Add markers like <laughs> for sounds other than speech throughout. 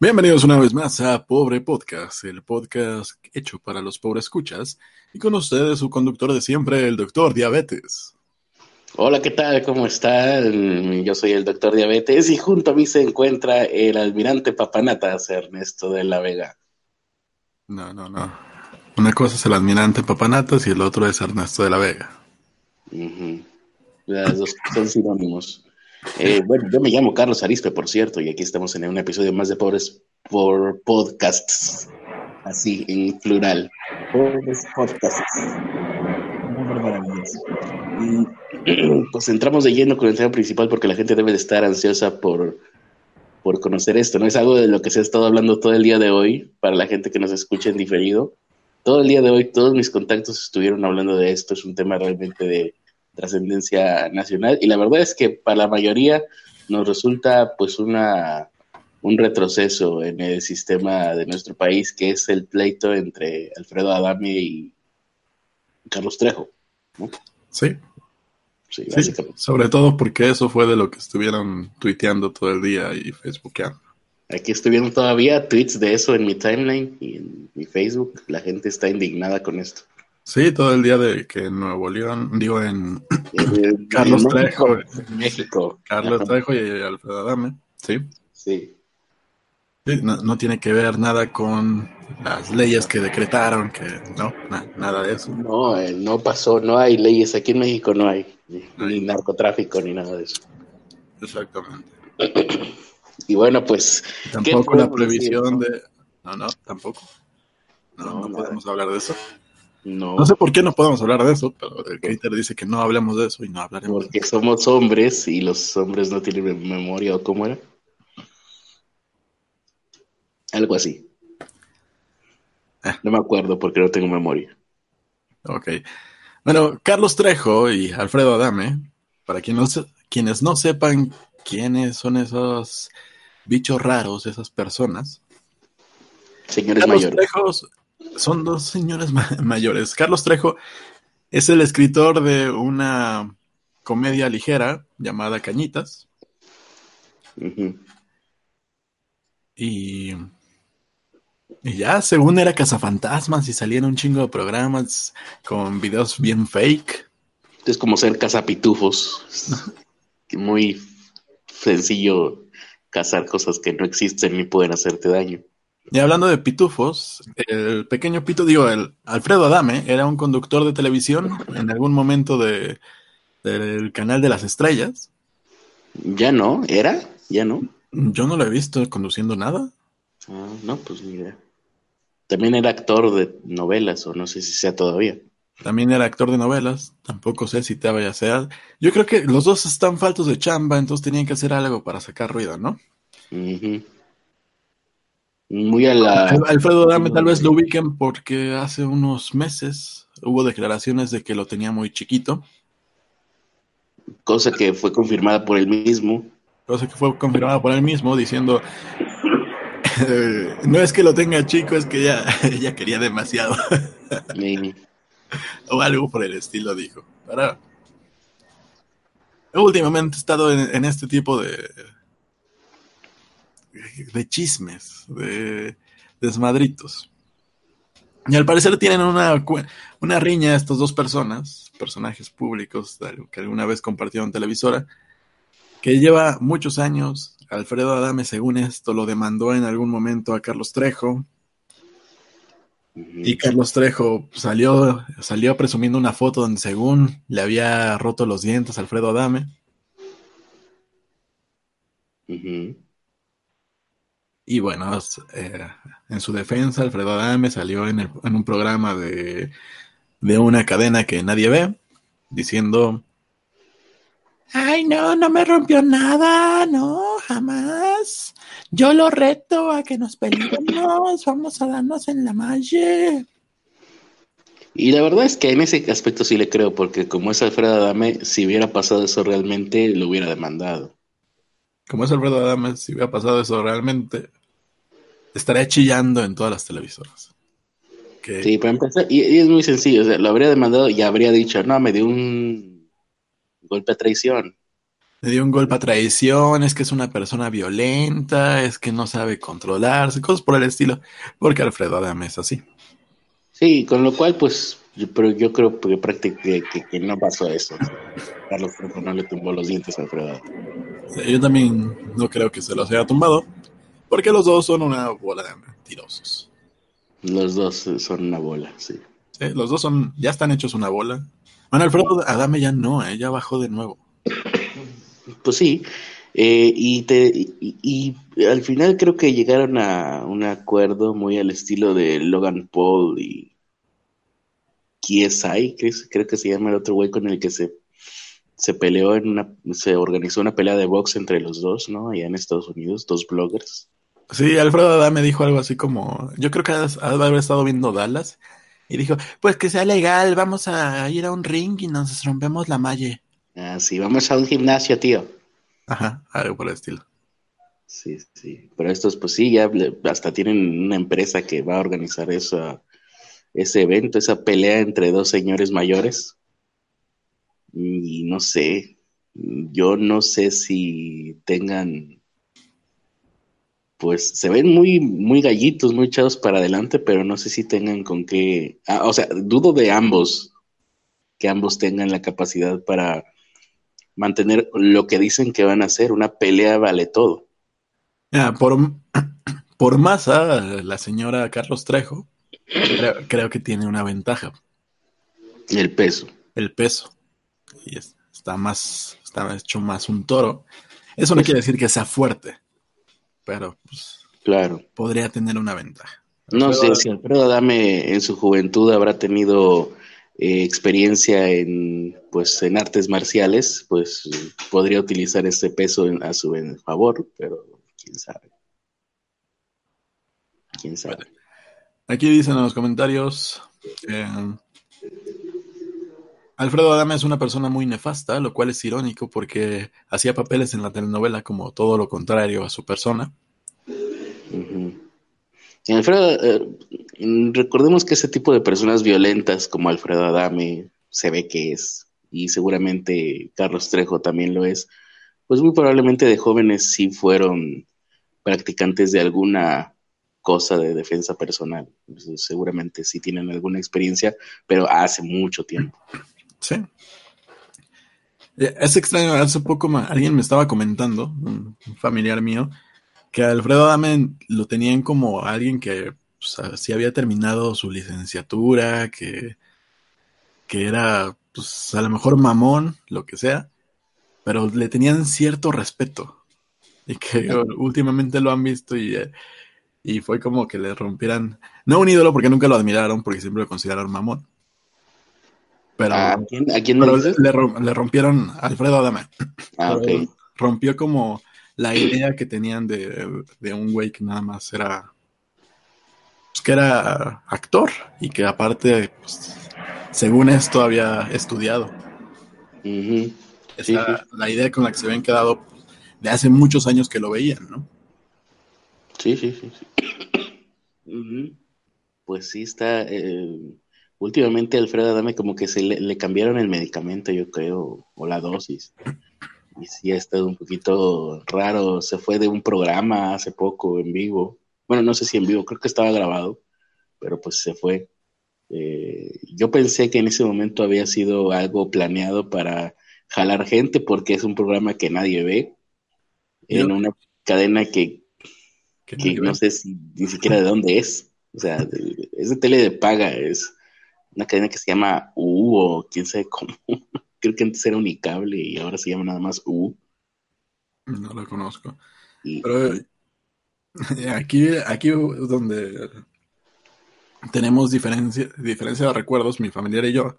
Bienvenidos una vez más a Pobre Podcast, el podcast hecho para los pobres escuchas. Y con ustedes su conductor de siempre, el doctor Diabetes. Hola, ¿qué tal? ¿Cómo están? Yo soy el doctor Diabetes y junto a mí se encuentra el almirante Papanatas, Ernesto de la Vega. No, no, no. Una cosa es el almirante Papanatas y el otro es Ernesto de la Vega. Las dos son sinónimos. Eh, bueno, yo me llamo Carlos Arispe, por cierto, y aquí estamos en un episodio más de Pobres por Podcasts, así en plural. Pobres Podcasts. maravilloso. <clears throat> Y pues entramos de lleno con el tema principal porque la gente debe de estar ansiosa por, por conocer esto, ¿no? Es algo de lo que se ha estado hablando todo el día de hoy, para la gente que nos escucha en diferido. Todo el día de hoy, todos mis contactos estuvieron hablando de esto, es un tema realmente de trascendencia nacional y la verdad es que para la mayoría nos resulta pues una un retroceso en el sistema de nuestro país que es el pleito entre Alfredo Adame y Carlos Trejo. Sí. Sí, sobre todo porque eso fue de lo que estuvieron tuiteando todo el día y facebookeando. Aquí estuvieron todavía tweets de eso en mi timeline y en mi Facebook. La gente está indignada con esto. Sí, todo el día de que en Nuevo León, digo en <laughs> Carlos Trejo. México. Carlos Trejo y Alfredo Adame, ¿sí? Sí. no, tiene que ver nada con las leyes que decretaron, que no, nada de eso. No, eh, no pasó, no hay leyes, aquí en México no hay, ni, narcotráfico ni nada de eso. Exactamente. y bueno, pues... Tampoco la previsión de... No, no, tampoco. No, no, podemos hablar de eso. No. sé por qué no podemos hablar de eso, pero el dice que no hablemos de eso y no hablaremos. Porque somos hombres y los hombres no tienen memoria o cómo era. Algo así. Ah. No me acuerdo porque no tengo memoria. Ok. Bueno, Carlos Trejo y Alfredo Adame, para quienes quienes no sepan quiénes son esos bichos raros, esas personas. Señores mayores son dos señores mayores. Carlos Trejo es el escritor de una comedia ligera llamada Cañitas. y, y ya, según era Cazafantasmas y salían un chingo de programas con videos bien fake. Es como ser cazapitufos. <laughs> Muy sencillo cazar cosas que no existen ni pueden hacerte daño. Y hablando de pitufos, el pequeño pito, digo, el Alfredo Adame era un conductor de televisión en algún momento de, del canal de las estrellas. Ya no, ¿era? ¿Ya no? Yo no lo he visto conduciendo nada. Ah, no, pues ni idea. También era actor de novelas, o no sé si sea todavía. También era actor de novelas, tampoco sé si te vaya a ser. Yo creo que los dos están faltos de chamba, entonces tenían que hacer algo para sacar ruido, ¿no? Muy a la... Alfredo Dame tal vez lo ubiquen porque hace unos meses hubo declaraciones de que lo tenía muy chiquito. Cosa que fue confirmada por él mismo. Cosa que fue confirmada por él mismo diciendo, no es que lo tenga chico, es que ya, <laughs> ya quería demasiado. <laughs> o algo por el estilo dijo. Para... Últimamente he estado en este tipo de, de chismes, de desmadritos. Y al parecer tienen una, una riña estas dos personas, personajes públicos que alguna vez compartieron televisora, que lleva muchos años. Alfredo Adame, según esto, lo demandó en algún momento a Carlos Trejo. Y Carlos Trejo salió, salió presumiendo una foto donde según le había roto los dientes a Alfredo Adame. Y bueno, eh, en su defensa, Alfredo Adame salió en, un programa de, una cadena que nadie ve, diciendo, ay, no, no me rompió nada, no, jamás. Yo lo reto a que nos peleemos, vamos a darnos en la malle. Y la verdad es que en ese aspecto sí le creo, porque como es Alfredo Adame, si hubiera pasado eso realmente, lo hubiera demandado. Como es Alfredo Adame, si hubiera pasado eso realmente, estaría chillando en todas las televisoras. Sí, para empezar, y, es muy sencillo, lo habría demandado y habría dicho, no, me dio un golpe a traición. Le dio un golpe a traición, es que es una persona violenta, es que no sabe controlarse, cosas por el estilo, porque Alfredo Adame es así. Sí, con lo cual, pues, pero yo creo que prácticamente que, no pasó eso. Carlos Trejo no le tumbó los dientes a Alfredo. yo también no creo que se los haya tumbado, porque los dos son una bola de mentirosos. Los dos son una bola, sí. los dos son, ya están hechos una bola. Bueno, Alfredo Adame ya no, ¿eh? ya bajó de nuevo. Pues sí, eh, y, te, y, al final creo que llegaron a un acuerdo muy al estilo de Logan Paul y KSI, creo, creo que se llama el otro güey con el que se, se peleó en una, se organizó una pelea de box entre los dos, ¿no? Allá en Estados Unidos, dos bloggers. Sí, Alfredo Adame dijo algo así como, yo creo que ha haber estado viendo Dallas y dijo, pues que sea legal, vamos a ir a un ring y nos rompemos la malla. Ah, sí, vamos a un gimnasio, tío. Ajá, algo por el estilo. Sí, sí. Pero estos, pues sí, ya hasta tienen una empresa que va a organizar eso, ese evento, esa pelea entre dos señores mayores. Y no sé, yo no sé si tengan, pues se ven muy, muy gallitos, muy echados para adelante, pero no sé si tengan con qué, ah, o sea, dudo de ambos, que ambos tengan la capacidad para mantener lo que dicen que van a hacer, una pelea vale todo. por, <clears throat> por masa, la señora Carlos Trejo, creo, que tiene una ventaja. El peso. El peso. Y está más, está hecho más un toro. Eso no quiere decir que sea fuerte, pero pues, claro. podría tener una ventaja. No sé si Alfredo Adame en su juventud habrá tenido eh, experiencia en pues en artes marciales, pues podría utilizar ese peso a su favor, pero quién sabe. Quién sabe. Aquí dicen en los comentarios eh, Alfredo Adame es una persona muy nefasta, lo cual es irónico porque hacía papeles en la telenovela como todo lo contrario a su persona. Alfredo, eh, recordemos que ese tipo de personas violentas como Alfredo Adame se ve que es, y seguramente Carlos Trejo también lo es, pues muy probablemente de jóvenes sí fueron practicantes de alguna cosa de defensa personal. seguramente sí tienen alguna experiencia, pero hace mucho tiempo. Sí. Es extraño, hace poco alguien me estaba comentando, un familiar mío, que Alfredo Adame lo tenían como alguien que pues, sí había terminado su licenciatura, que, que era pues a lo mejor mamón, lo que sea, pero le tenían cierto respeto. Y que últimamente lo han visto y, y fue como que le rompieran, no un ídolo porque nunca lo admiraron, porque siempre lo consideraron mamón. Pero, ¿A quién, a quién le, le, rompieron a Alfredo Adame. Ah, rompió como la idea que tenían de, de un güey que nada más era pues, que era actor y que aparte pues, según esto había estudiado. Esa, la idea con la que se habían quedado de hace muchos años que lo veían no sí sí sí, sí. pues sí está eh, últimamente Alfredo Adame como que se le, le cambiaron el medicamento yo creo o la dosis y sí ha estado un poquito raro. Se fue de un programa hace poco en vivo. Bueno, no sé si en vivo, creo que estaba grabado, pero pues se fue. Eh, yo pensé que en ese momento había sido algo planeado para jalar gente porque es un programa que nadie ve en una cadena que, no sé si, ni siquiera de dónde es. O sea, es de tele de paga, es una cadena que se llama U o quién sabe cómo <laughs> creo que antes era Unicable y ahora se llama nada más U. No lo conozco. Pero <laughs> aquí, aquí donde tenemos diferencia, diferencia de recuerdos, mi familiar y yo,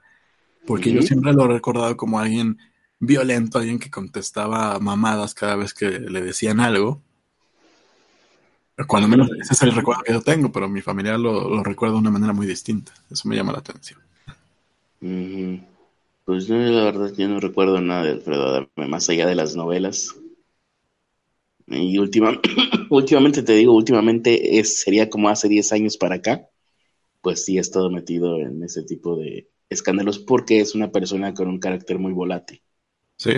porque yo siempre lo he recordado como alguien violento, alguien que contestaba mamadas cada vez que le decían algo. Cuando menos ese es el recuerdo que yo tengo, pero mi familiar lo, lo recuerda de una manera muy distinta. Eso me llama la atención. Pues yo la verdad yo no recuerdo nada de Alfredo Adame, más allá de las novelas. Y última, <coughs> últimamente te digo, últimamente es, sería como hace 10 años para acá, pues sí ha estado metido en ese tipo de escándalos porque es una persona con un carácter muy volátil. Sí.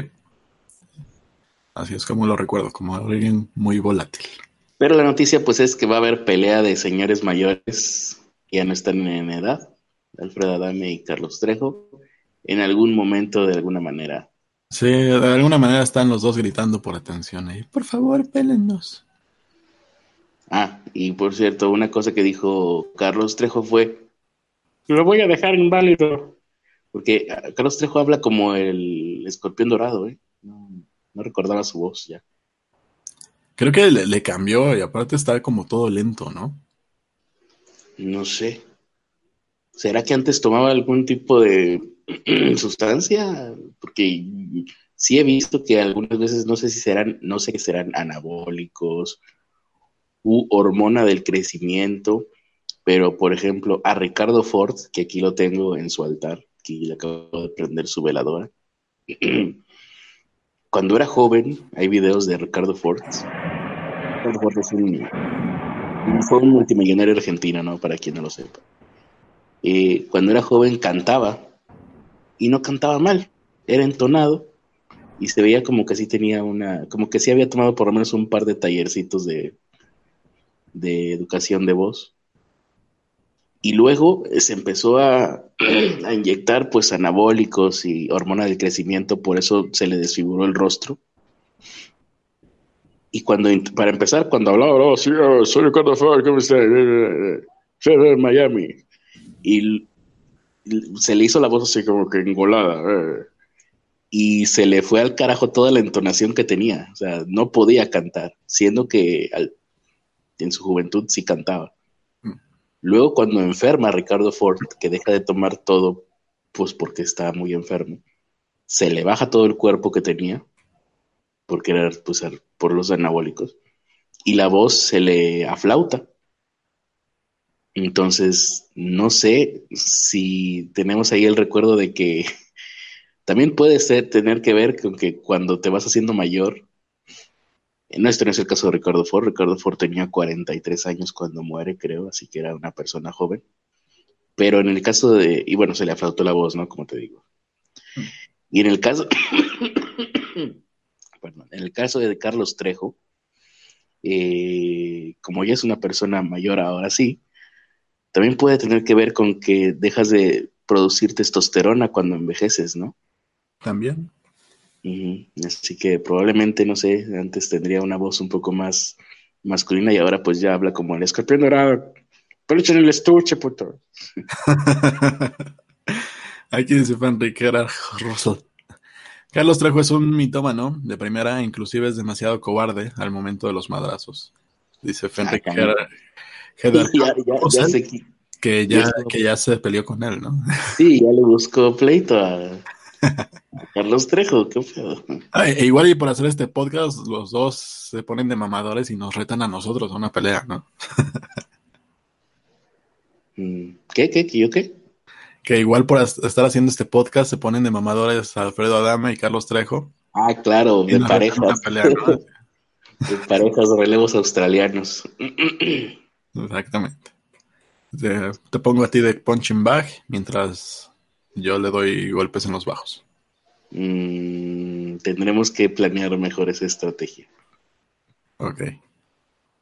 Así es como lo recuerdo, como alguien muy volátil. Pero la noticia pues es que va a haber pelea de señores mayores que ya no están en edad, Alfredo Adame y Carlos Trejo, en algún momento de alguna manera. Sí, de alguna manera están los dos gritando por atención ahí. Por favor, pélennos. Ah, y por cierto, una cosa que dijo Carlos Trejo fue, lo voy a dejar inválido. Porque ah, Carlos Trejo habla como el escorpión dorado, ¿eh? No, no recordaba su voz ya. Creo que le, cambió y aparte está como todo lento, ¿no? No sé. ¿Será que antes tomaba algún tipo de <clears throat> sustancia? Porque sí he visto que algunas veces no sé si serán, no sé si serán anabólicos u hormona del crecimiento, pero por ejemplo a Ricardo Ford, que aquí lo tengo en su altar, que le acabo de prender su veladora. <clears throat> Cuando era joven, hay videos de Ricardo Ford. Ford es fue un multimillonario argentino, ¿no? Para quien no lo sepa. Cuando era joven cantaba y no cantaba mal, era entonado y se veía como que sí tenía una, como que sí había tomado por lo menos un par de tallercitos de, de educación de voz. Y luego se empezó a, <clears throat> a, inyectar pues anabólicos y hormona del crecimiento, por eso se le desfiguró el rostro. Y cuando, para empezar, cuando hablaba, oh, sí, oh, soy Ricardo Ford, ¿cómo está? De Miami. Y se le hizo la voz así como que engolada. Eh. Y se le fue al carajo toda la entonación que tenía. O sea, no podía cantar, siendo que al, en su juventud sí cantaba. Luego, cuando enferma Ricardo Ford, que deja de tomar todo, pues porque está muy enfermo, se le baja todo el cuerpo que tenía, porque era pues, por los anabólicos, y la voz se le aflauta. Entonces, no sé si tenemos ahí el recuerdo de que <laughs> también puede ser tener que ver con que cuando te vas haciendo mayor, no, este no es el caso de Ricardo Ford. Ricardo Ford tenía 43 años cuando muere, creo, así que era una persona joven. Pero en el caso de, y bueno, se le aflautó la voz, ¿no? Como te digo. Y en el caso, perdón, en el caso de Carlos Trejo, eh, como ya es una persona mayor ahora sí, también puede tener que ver con que dejas de producir testosterona cuando envejeces, ¿no? También. Así que probablemente, no sé, antes tendría una voz un poco más masculina y ahora pues ya habla como el escorpión dorado. Pero en el estuche, puto. Aquí dice Enrique Russell. Carlos Trejo es un mitómano de primera, inclusive es demasiado cobarde al momento de los madrazos. Dice Fenric que ya, que ya se peleó con él, ¿no? <laughs> Sí, ya le buscó pleito a, Carlos Trejo, qué feo. e igual y por hacer este podcast, los dos se ponen de mamadores y nos retan a nosotros a una pelea, ¿no? <laughs> Mm, ¿Qué, qué, qué, qué? Que igual por estar haciendo este podcast se ponen de mamadores Alfredo Adama y Carlos Trejo. Ah, claro, de parejas. Pelea, <laughs> de parejas de relevos australianos. <clears throat> Exactamente. Te, te, pongo a ti de punching bag mientras yo le doy golpes en los bajos. Mm, tendremos que planear mejor esa estrategia. Ok.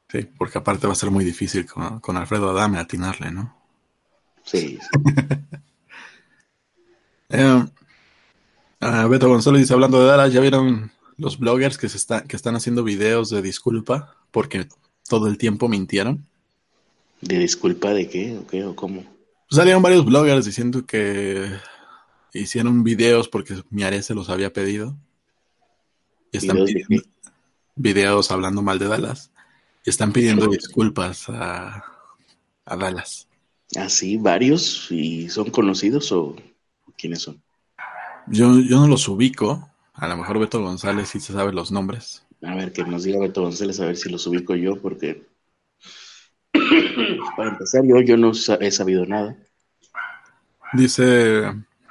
Sí, porque aparte va a ser muy difícil con, Alfredo Adame atinarle, ¿no? Sí. <laughs> eh, Beto González dice, hablando de Dallas, ¿ya vieron los bloggers que, se está, que están haciendo videos de disculpa porque todo el tiempo mintieron? ¿De disculpa de qué? ¿O qué? ¿O cómo? salieron varios bloggers diciendo que hicieron videos porque Miare se los había pedido. Y están ¿Videos pidiendo videos hablando mal de Dallas. Y están pidiendo disculpas a, a Dallas. ¿Ah, sí? ¿Varios? ¿Y son conocidos o quiénes son? Yo, yo no los ubico. A lo mejor Beto González sí se sabe los nombres. A ver, que nos diga Beto González a ver si los ubico yo, porque <coughs> para empezar, yo, yo no he sabido nada. Dice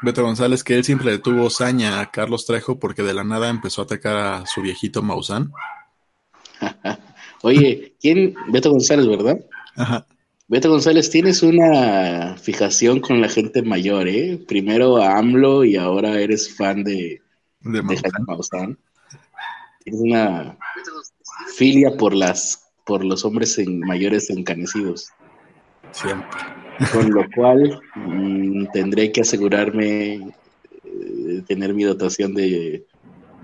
Beto González que él siempre le tuvo saña a Carlos Trejo porque de la nada empezó a atacar a su viejito Maussan. <laughs> Oye, ¿quién? Beto González, ¿verdad? Ajá. Beto González, tienes una fijación con la gente mayor, ¿eh? Primero a AMLO y ahora eres fan de, de Maussan. Es una filia por las por los hombres mayores encanecidos. Siempre. Con lo <laughs> cual mm, tendré que asegurarme eh, de tener mi dotación de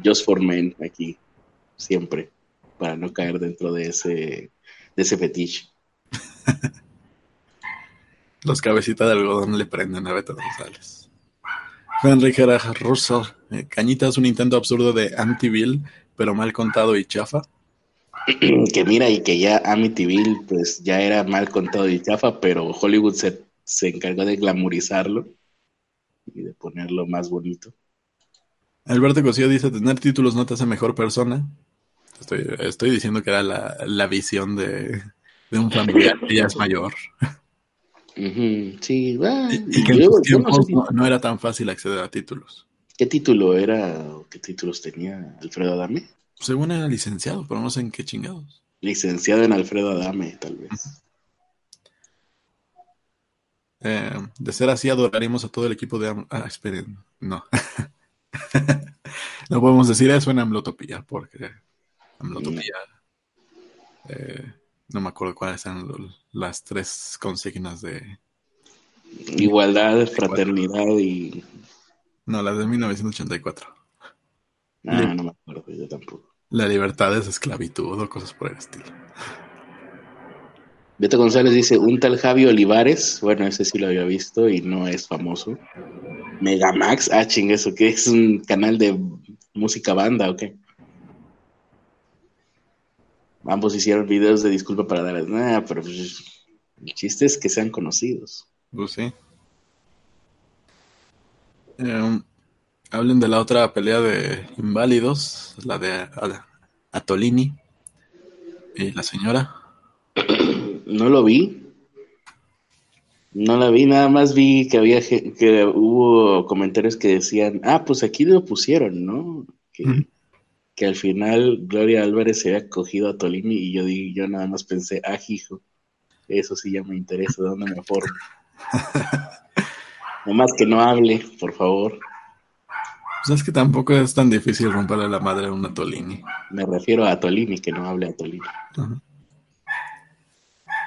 Just for Men aquí, siempre, para no caer dentro de ese, de ese fetiche. <laughs> Los cabecitas de algodón le prenden a Beto González. Enrique Russell. Eh, Cañita es un intento absurdo de Amityville, pero mal contado y chafa. <clears throat> que mira, y que ya Amityville, pues ya era mal contado y chafa, pero Hollywood se, se encargó de glamorizarlo y de ponerlo más bonito. Alberto Cosío dice: Tener títulos no te hace mejor persona. Estoy, estoy diciendo que era la, la visión de, de un familiar que ya es mayor. <laughs> Sí, y, que en sus tiempos no, era tan fácil acceder a títulos. ¿Qué título era o qué títulos tenía Alfredo Adame? Según era licenciado, pero no sé en qué chingados. Licenciado en Alfredo Adame, tal vez. Eh, de ser así, adoraríamos a todo el equipo de... ah, esperen, no. <laughs> no podemos decir eso en Amlotopía, porque Amlotopía... Eh, no me acuerdo cuáles eran las tres consignas de... Igualdad, fraternidad y... No, las de 1984. Ah, no me acuerdo, yo tampoco. La libertad es esclavitud o cosas por el estilo. Beto González dice, un tal Javi Olivares, bueno, ese sí lo había visto y no es famoso. Megamax, ah, ching, ¿eso qué? ¿Es un canal de música banda o qué? Ambos hicieron videos de disculpa para darles nada, pero pues, el chiste es que sean conocidos. Pues sí. Em, hablen de la otra pelea de inválidos, la de Atolini y la señora. <clears throat> No lo vi. No la vi, nada más vi que había que hubo comentarios que decían, ah, pues aquí lo pusieron, ¿no? Que, que al final Gloria Álvarez se había cogido a Tolini y yo, yo nada más pensé, ah, hijo, eso sí ya me interesa, ¿de dónde me formo? <laughs> Nada más que no hable, por favor. Pues es que tampoco es tan difícil romperle la madre a una Tolini. Me refiero a Tolini, que no hable a Tolini.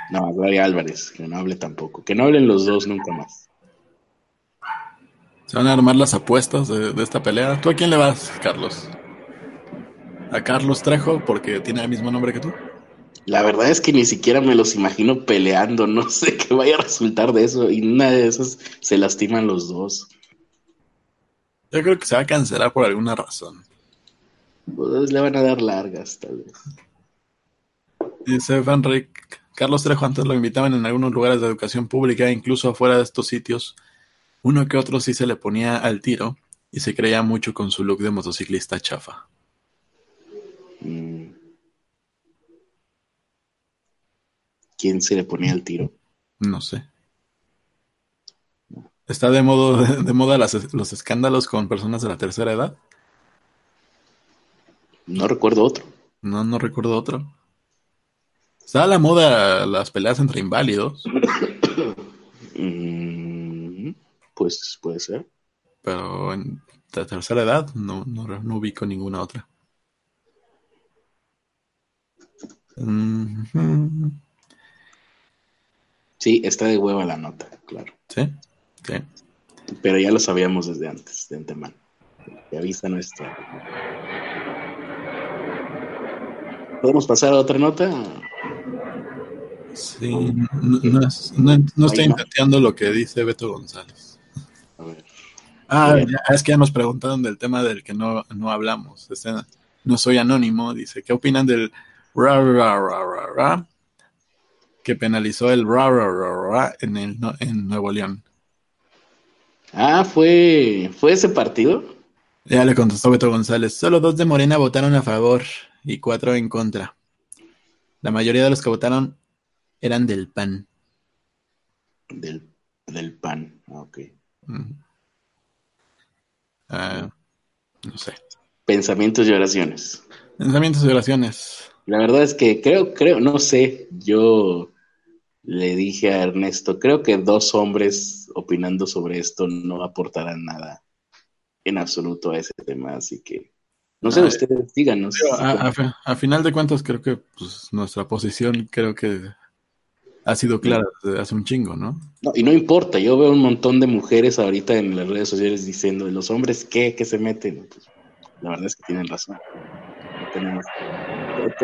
No, a Gloria Álvarez, que no hable tampoco. Que no hablen los dos nunca más. Se van a armar las apuestas de, de esta pelea. ¿Tú a quién le vas, Carlos? A Carlos Trejo porque tiene el mismo nombre que tú? La verdad es que ni siquiera me los imagino peleando, no <laughs> sé qué vaya a resultar de eso y una de esas se lastiman los dos. Yo creo que se va a cancelar por alguna razón. Pues le van a dar largas, tal vez. Dice Rick, Carlos Trejo antes lo invitaban en algunos lugares de educación pública, incluso afuera de estos sitios. Uno que otro sí se le ponía al tiro y se creía mucho con su look de motociclista chafa. Mm. ¿Quién se le ponía el tiro? No sé. ¿Está de, modo, <laughs> de, moda los escándalos con personas de la tercera edad? No recuerdo otro. No, no recuerdo otro. Está a la moda las peleas entre inválidos. <coughs> Mm, pues puede ser. Pero en la tercera edad no, no, no ubico ninguna otra. Sí, está de hueva la nota, claro. Sí, sí. Pero ya lo sabíamos desde antes, de antemano. Que avisa nuestra. ¿Podemos pasar a otra nota? Sí, no, estoy intentando lo que dice Beto González. A ver. Ah, es que ya nos preguntaron del tema del que no, no hablamos. Este, no soy anónimo, dice, ¿qué opinan del que penalizó el en, el, en Nuevo León. Ah, fue, fue ese partido. Ya le contestó Beto González. Solo dos de Morena votaron a favor y cuatro en contra. La mayoría de los que votaron eran del PAN. Del, del PAN, ah, ok. Ah, no sé. Pensamientos y oraciones. Pensamientos y oraciones. La verdad es que creo, creo, no sé, yo le dije a Ernesto, creo que dos hombres opinando sobre esto no aportarán nada en absoluto a ese tema, así que No sé, ustedes díganos. A, final de cuentas, creo que pues, nuestra posición creo que ha sido clara desde hace un chingo, ¿no? ¿no? Y no importa, yo veo un montón de mujeres ahorita en las redes sociales diciendo, ¿los hombres qué? ¿Qué se meten? Pues, la verdad es que tienen razón.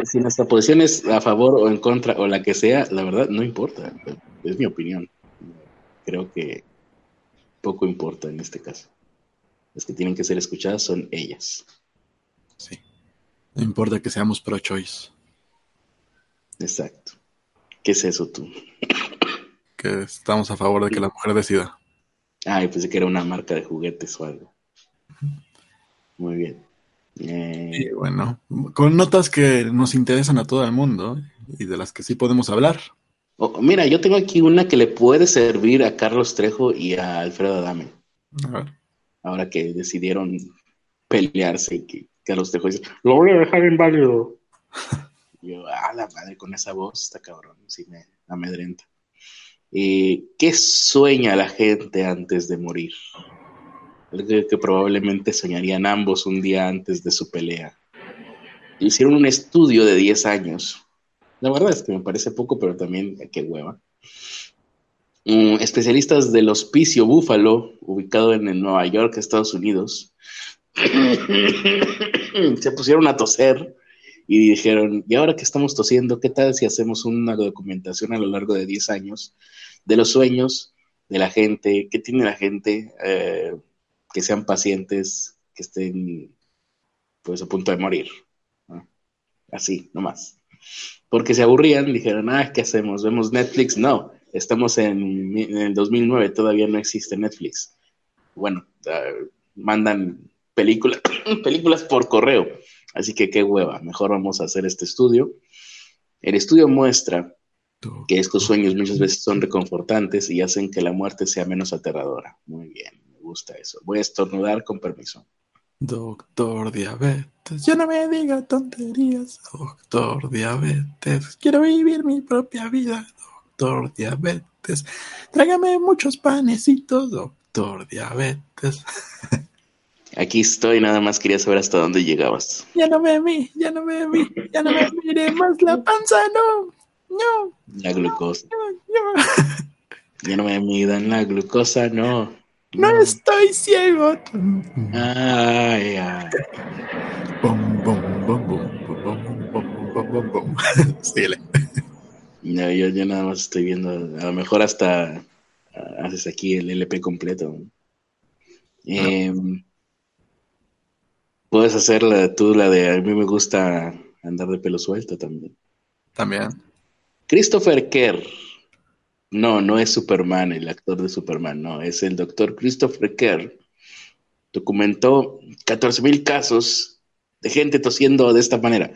Si nuestra posición es a favor o en contra o la que sea, la verdad no importa. Es mi opinión. Creo que poco importa en este caso. Las que tienen que ser escuchadas son ellas. Sí. No importa que seamos pro-choice. Exacto. ¿Qué es eso tú? Que estamos a favor de que la mujer decida. Ay, pensé que era una marca de juguetes o algo. Muy bien. Eh... Y bueno, con notas que nos interesan a todo el mundo y de las que sí podemos hablar. Oh, mira, yo tengo aquí una que le puede servir a Carlos Trejo y a Alfredo Adame. A ver. Ahora que decidieron pelearse y que Carlos Trejo dice, lo voy a dejar inválido. <laughs> yo, ah, la madre, con esa voz está cabrón, sí me amedrenta. Eh, ¿Qué sueña la gente antes de morir? Algo que probablemente soñarían ambos un día antes de su pelea. Hicieron un estudio de 10 años. La verdad es que me parece poco, pero también qué hueva. Mm, especialistas del Hospicio Búfalo, ubicado en Nueva York, Estados Unidos, <coughs> se pusieron a toser y dijeron, y ahora que estamos tosiendo, ¿qué tal si hacemos una documentación a lo largo de 10 años de los sueños de la gente, qué tiene la gente, eh, que sean pacientes, que estén pues a punto de morir? Así, nomás. Porque se aburrían, dijeron, ah, ¿qué hacemos? ¿Vemos Netflix? No, estamos en, el 2009, todavía no existe Netflix. Bueno, uh, mandan películas, <clears throat> películas por correo Así que qué hueva, mejor vamos a hacer este estudio. El estudio muestra que estos sueños muchas veces son reconfortantes y hacen que la muerte sea menos aterradora. Muy bien, gusta eso. Voy a estornudar con permiso. Doctor Diabetes, ya no me diga tonterías. Doctor Diabetes, quiero vivir mi propia vida. Doctor Diabetes, tráigame muchos panecitos. Doctor Diabetes. <laughs> Aquí estoy, nada más quería saber hasta dónde llegabas. Ya no me vi, ya no me vi, ya no me <laughs> mire más la panza, no, no. La glucosa. Ya no me midan la glucosa, no. No, estoy ciego. Ay, ay. Bum, bum, bum, bum, No, yo, yo nada más estoy viendo, a lo mejor hasta haces aquí el LP completo. Eh, Puedes hacer la, tú la de a mí me gusta andar de pelo suelto también. También. Christopher Kerr. No, no es Superman, el actor de Superman, no, es el doctor Christopher Kerr. Documentó 14.000 casos de gente tosiendo de esta manera.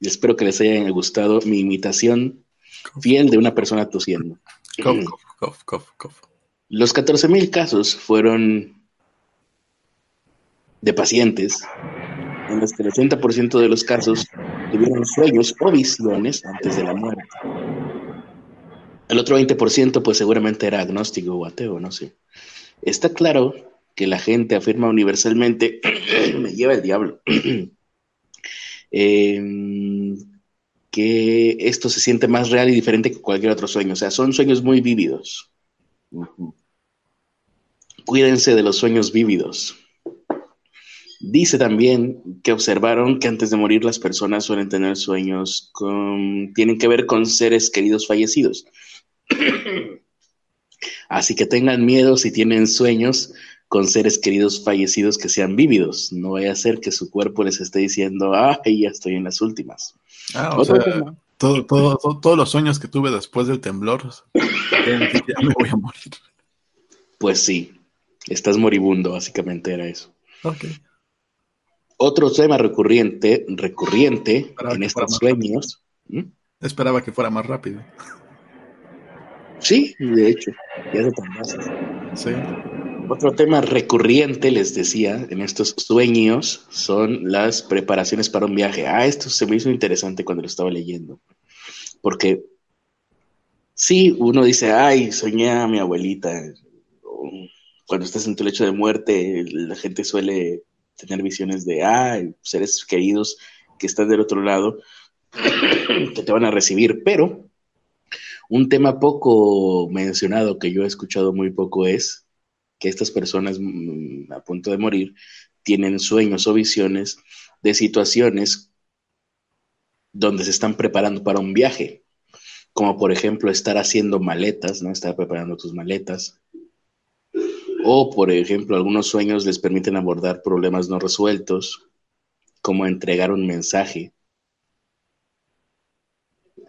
espero que les haya gustado mi imitación fiel de una persona tosiendo. Los 14.000 casos fueron de pacientes en los que el 80% de los casos tuvieron sueños o visiones antes de la muerte. El otro 20% pues seguramente era agnóstico o ateo, no sé. Está claro que la gente afirma universalmente, <clears throat> me lleva el diablo, eh, <clears throat> que esto se siente más real y diferente que cualquier otro sueño. O sea, son sueños muy vívidos. Cuídense de los sueños vívidos. Dice también que observaron que antes de morir las personas suelen tener sueños con, tienen que ver con seres queridos fallecidos. <clears throat> Así que tengan miedo si tienen sueños con seres queridos fallecidos que sean vívidos. No vaya a ser que su cuerpo les esté diciendo, ah, ya estoy en las últimas. Ah, o sea, todos los sueños que tuve después del temblor, ya me voy a morir. Pues sí, estás moribundo, básicamente era eso. Otro tema recurrente, recurriente en estos sueños. Esperaba que fuera más rápido. Sí, de hecho, ya se Sí. Otro tema recurrente, les decía, en estos sueños son las preparaciones para un viaje. Ah, esto se me hizo interesante cuando lo estaba leyendo, porque Sí, uno dice, ay, soñé a mi abuelita. Cuando estás en tu lecho de muerte, la gente suele tener visiones de, ay, seres queridos que están del otro lado, <coughs> que te van a recibir. Pero un tema poco mencionado que yo he escuchado muy poco es que estas personas mm, a punto de morir tienen sueños o visiones de situaciones donde se están preparando para un viaje, como por ejemplo estar haciendo maletas, ¿no? Estar preparando tus maletas. O por ejemplo, algunos sueños les permiten abordar problemas no resueltos, como entregar un mensaje.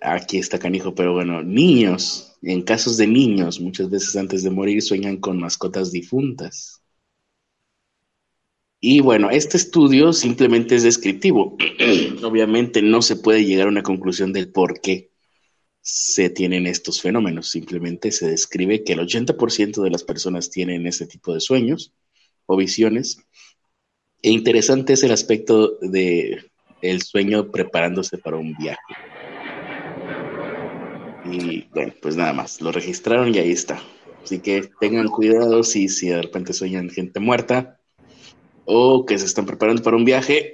Aquí está canijo, pero bueno, niños, en casos de niños, muchas veces antes de morir sueñan con mascotas difuntas. Y bueno, este estudio simplemente es descriptivo. <clears throat> Obviamente no se puede llegar a una conclusión del por qué se tienen estos fenómenos. Simplemente se describe que el 80% de las personas tienen este tipo de sueños o visiones. E interesante es el aspecto de el sueño preparándose para un viaje. Y bueno, pues nada más, lo registraron y ahí está. Así que tengan cuidado si, si de repente sueñan gente muerta o que se están preparando para un viaje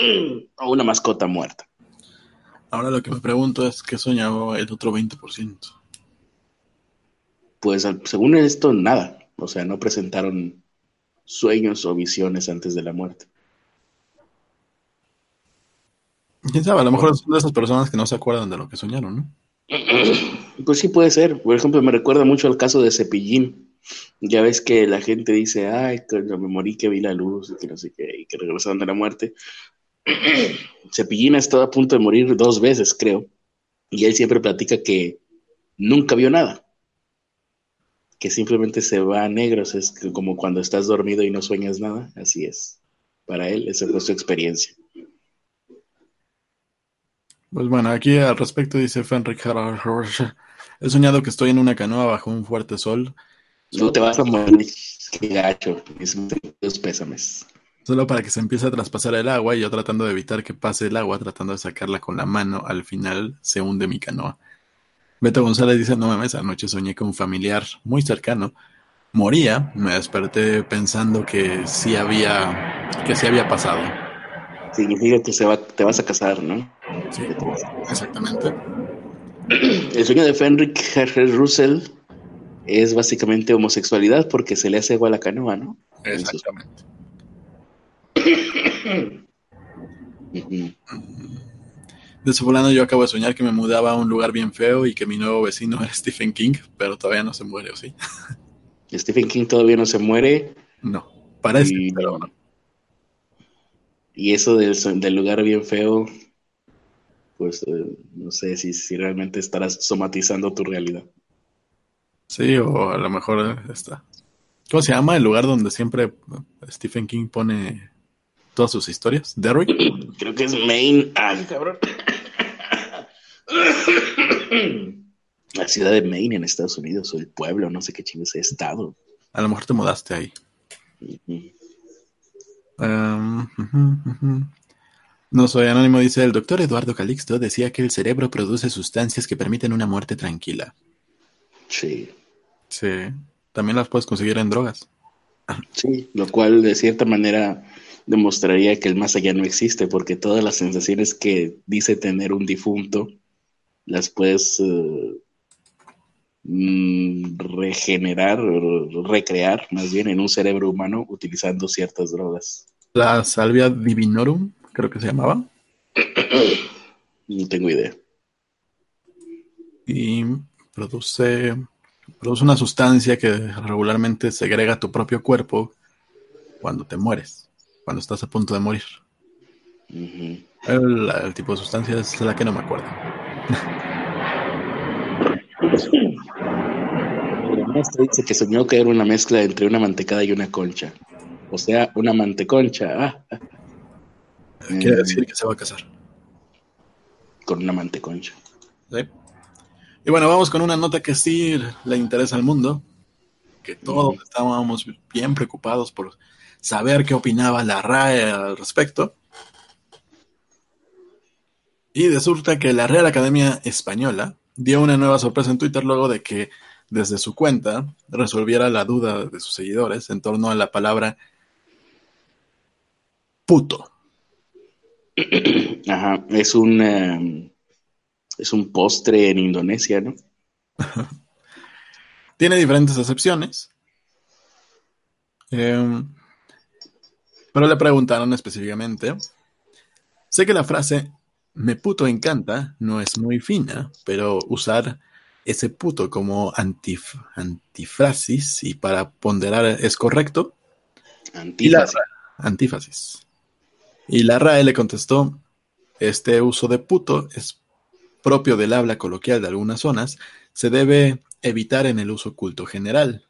<coughs> o una mascota muerta. Ahora lo que me pregunto es qué soñaba el otro 20%. Pues según esto, nada. O sea, no presentaron sueños o visiones antes de la muerte. Quién sabe, a lo mejor son de esas personas que no se acuerdan de lo que soñaron, ¿no? <clears throat> Pues sí puede ser. Por ejemplo, me recuerda mucho al caso de Cepillín. Ya ves que la gente dice, ay, cuando me morí que vi la luz y que no sé qué, y que regresaron de la muerte. <clears throat> Cepillín ha estado a punto de morir dos veces, creo. Y él siempre platica que nunca vio nada. Que simplemente se va a negros. Es como cuando estás dormido y no sueñas nada. Así es. Para él, esa fue su experiencia. Pues bueno, aquí al respecto dice Fenric He soñado que estoy en una canoa bajo un fuerte sol no te vas a morir, qué gacho. Mis pésames. Solo para que se empiece a traspasar el agua y yo tratando de evitar que pase el agua, tratando de sacarla con la mano, al final se hunde mi canoa. Beto González dice, no mames, anoche soñé con un familiar muy cercano. Moría, me desperté pensando que sí había, que sí había pasado. Significa que se va, te vas a casar, ¿no? Sí, exactamente. El sueño de Fenric Herr Russell es básicamente homosexualidad porque se le hace agua a la canoa, ¿no? Exactamente. De su fulano yo acabo de soñar que me mudaba a un lugar bien feo y que mi nuevo vecino era Stephen King, pero todavía no se muere, ¿o sí? <laughs> Stephen King todavía no se muere. No, parece, pero no. Y eso del, del lugar bien feo, pues eh, no sé si, si realmente estarás somatizando tu realidad. Sí, o a lo mejor está. ¿Cómo se llama el lugar donde siempre Stephen King pone todas sus historias? ¿Derrick? <clears throat> Creo que es Maine. Ay, cabrón. <coughs> La ciudad de Maine en Estados Unidos, o el pueblo, no sé qué chingo es estado. A lo mejor te mudaste ahí. Em, no soy anónimo, dice el doctor Eduardo Calixto, decía que el cerebro produce sustancias que permiten una muerte tranquila. Sí. Sí, también las puedes conseguir en drogas. Sí, lo cual de cierta manera demostraría que el más allá no existe, porque todas las sensaciones que dice tener un difunto las puedes uh, regenerar, recrear más bien en un cerebro humano utilizando ciertas drogas. La salvia divinorum, creo que se llamaba. no tengo idea. Y produce Produce una sustancia que regularmente segrega tu propio cuerpo cuando te mueres, cuando estás a punto de morir. el, tipo de sustancia es la que no me acuerdo. maestro dice que soñó que era una mezcla entre una mantecada y una concha. O sea, una manteconcha. Ah. Quiere decir que se va a casar. Con una manteconcha. ¿Sí? Y bueno, vamos con una nota que sí le interesa al mundo, que todos estábamos bien preocupados por saber qué opinaba la RAE al respecto. Y resulta que la Real Academia Española dio una nueva sorpresa en Twitter luego de que desde su cuenta resolviera la duda de sus seguidores en torno a la palabra puto. <clears throat> Ajá, es un em, es un postre en Indonesia, ¿no? <laughs> Tiene diferentes excepciones. Em, pero le preguntaron específicamente. Sé que la frase me puto encanta no es muy fina, pero usar ese puto como antif antifrasis y para ponderar es correcto. Antífasis. antífasis. Y la RAE le contestó, este uso de puto es propio del habla coloquial de algunas zonas, se debe evitar en el uso culto general.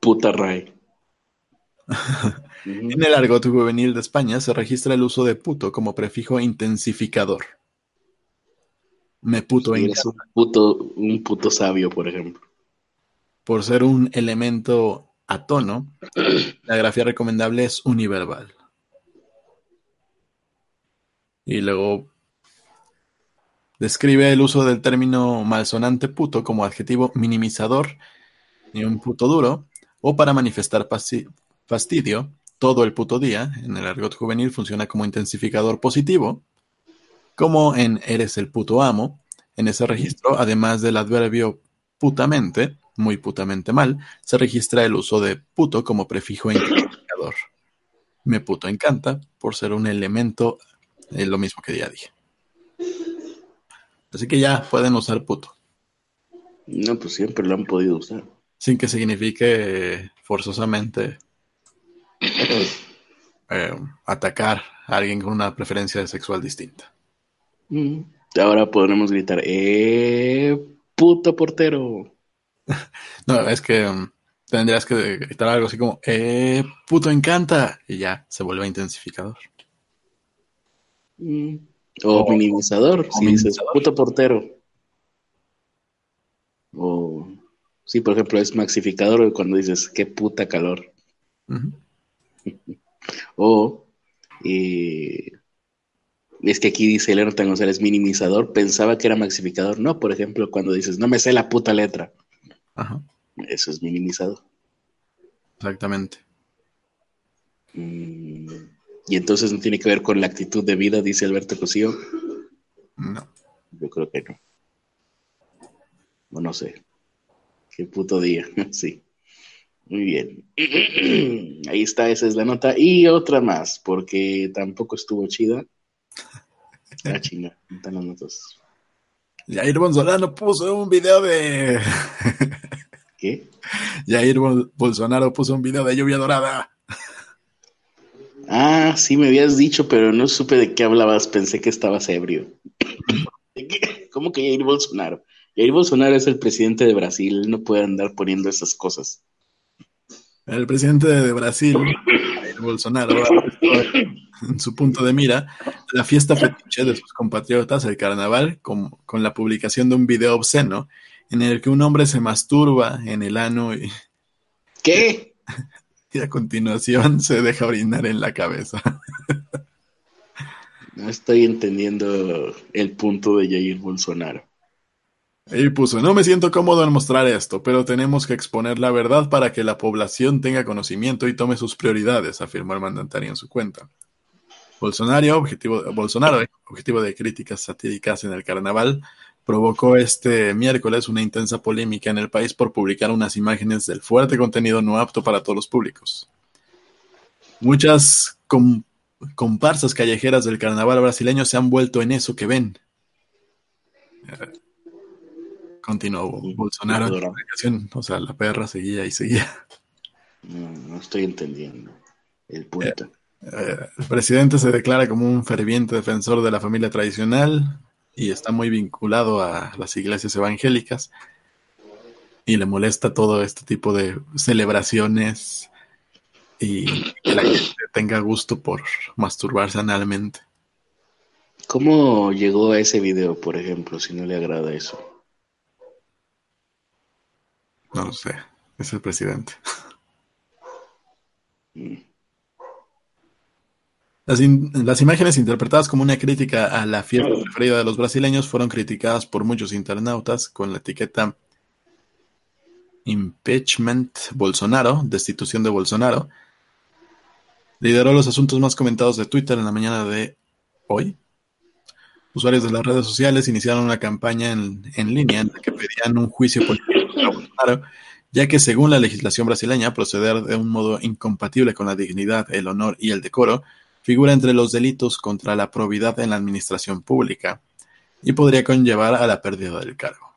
Puta RAE. <laughs> en el argot juvenil de España se registra el uso de puto como prefijo intensificador. Me puto un puto, un puto sabio, por ejemplo. Por ser un elemento a tono, <clears throat> la grafía recomendable es univerbal. Y luego describe el uso del término malsonante puto como adjetivo minimizador y un puto duro, o para manifestar fastidio, todo el puto día, en el argot juvenil funciona como intensificador positivo, como en eres el puto amo. En ese registro, además del adverbio putamente, muy putamente mal, se registra el uso de puto como prefijo intensificador. Me puto encanta por ser un elemento, es lo mismo que ya dije. Así que ya pueden usar puto. No, pues siempre lo han podido usar. Sin que signifique forzosamente <coughs> eh, atacar a alguien con una preferencia sexual distinta. Mm. Ahora podremos gritar, ¡eh! ¡Puto portero! <laughs> no, es que um, tendrías que gritar algo así como, ¡eh! ¡Puto encanta! Y ya se vuelve intensificador. Mm. O, minimizador, si dices, puto portero. O, sí, por ejemplo, es maxificador cuando dices, ¡qué puta calor! <laughs> o eh, es que aquí dice Leonardo González minimizador, pensaba que era maxificador. No, por ejemplo, cuando dices, no me sé la puta letra. Eso es minimizador. Exactamente. Mm, y entonces no tiene que ver con la actitud de vida, dice Alberto Cosío. No. Yo creo que no. O no sé. Qué puto día, <laughs> sí. Muy bien. <clears throat> Ahí está, esa es la nota. Y otra más, porque tampoco estuvo chida. <laughs> Ah, chinga, están las notas. Jair Bolsonaro puso un video de. <laughs> ¿Qué? Jair Bolsonaro puso un video de lluvia dorada. Ah, sí, me habías dicho, pero no supe de qué hablabas. Pensé que estabas ebrio. <laughs> ¿Cómo que Jair Bolsonaro? Jair Bolsonaro es el presidente de Brasil. no puede andar poniendo esas cosas. El presidente de Brasil, Bolsonaro, en su punto de mira la fiesta fetiche de sus compatriotas, el carnaval, con, con, la publicación de un video obsceno en el que un hombre se masturba en el ano y... ¿Qué? Y a continuación se deja orinar en la cabeza. No estoy entendiendo el punto de Jair Bolsonaro. Y puso, no me siento cómodo en mostrar esto, pero tenemos que exponer la verdad para que la población tenga conocimiento y tome sus prioridades, afirmó el mandatario en su cuenta. Bolsonaro, objetivo, Bolsonaro, objetivo de críticas satíricas en el carnaval, provocó este miércoles una intensa polémica en el país por publicar unas imágenes del fuerte contenido no apto para todos los públicos. Muchas comparsas callejeras del carnaval brasileño se han vuelto en eso que ven. Continuó Bolsonaro o sea, la perra seguía y seguía. No, estoy entendiendo el punto. Eh, eh, el presidente se declara como un ferviente defensor de la familia tradicional y está muy vinculado a las iglesias evangélicas y le molesta todo este tipo de celebraciones y que la gente tenga gusto por masturbarse analmente. ¿Cómo llegó a ese video, por ejemplo, si no le agrada eso? No lo sé, es el presidente. Las, las, imágenes interpretadas como una crítica a la fiesta preferida de los brasileños fueron criticadas por muchos internautas con la etiqueta Impeachment Bolsonaro, destitución de Bolsonaro. Lideró los asuntos más comentados de Twitter en la mañana de hoy. Usuarios de las redes sociales iniciaron una campaña en, en línea en la que pedían un juicio político Bolsonaro ya que según la legislación brasileña, proceder de un modo incompatible con la dignidad, el honor y el decoro figura entre los delitos contra la probidad en la administración pública y podría conllevar a la pérdida del cargo.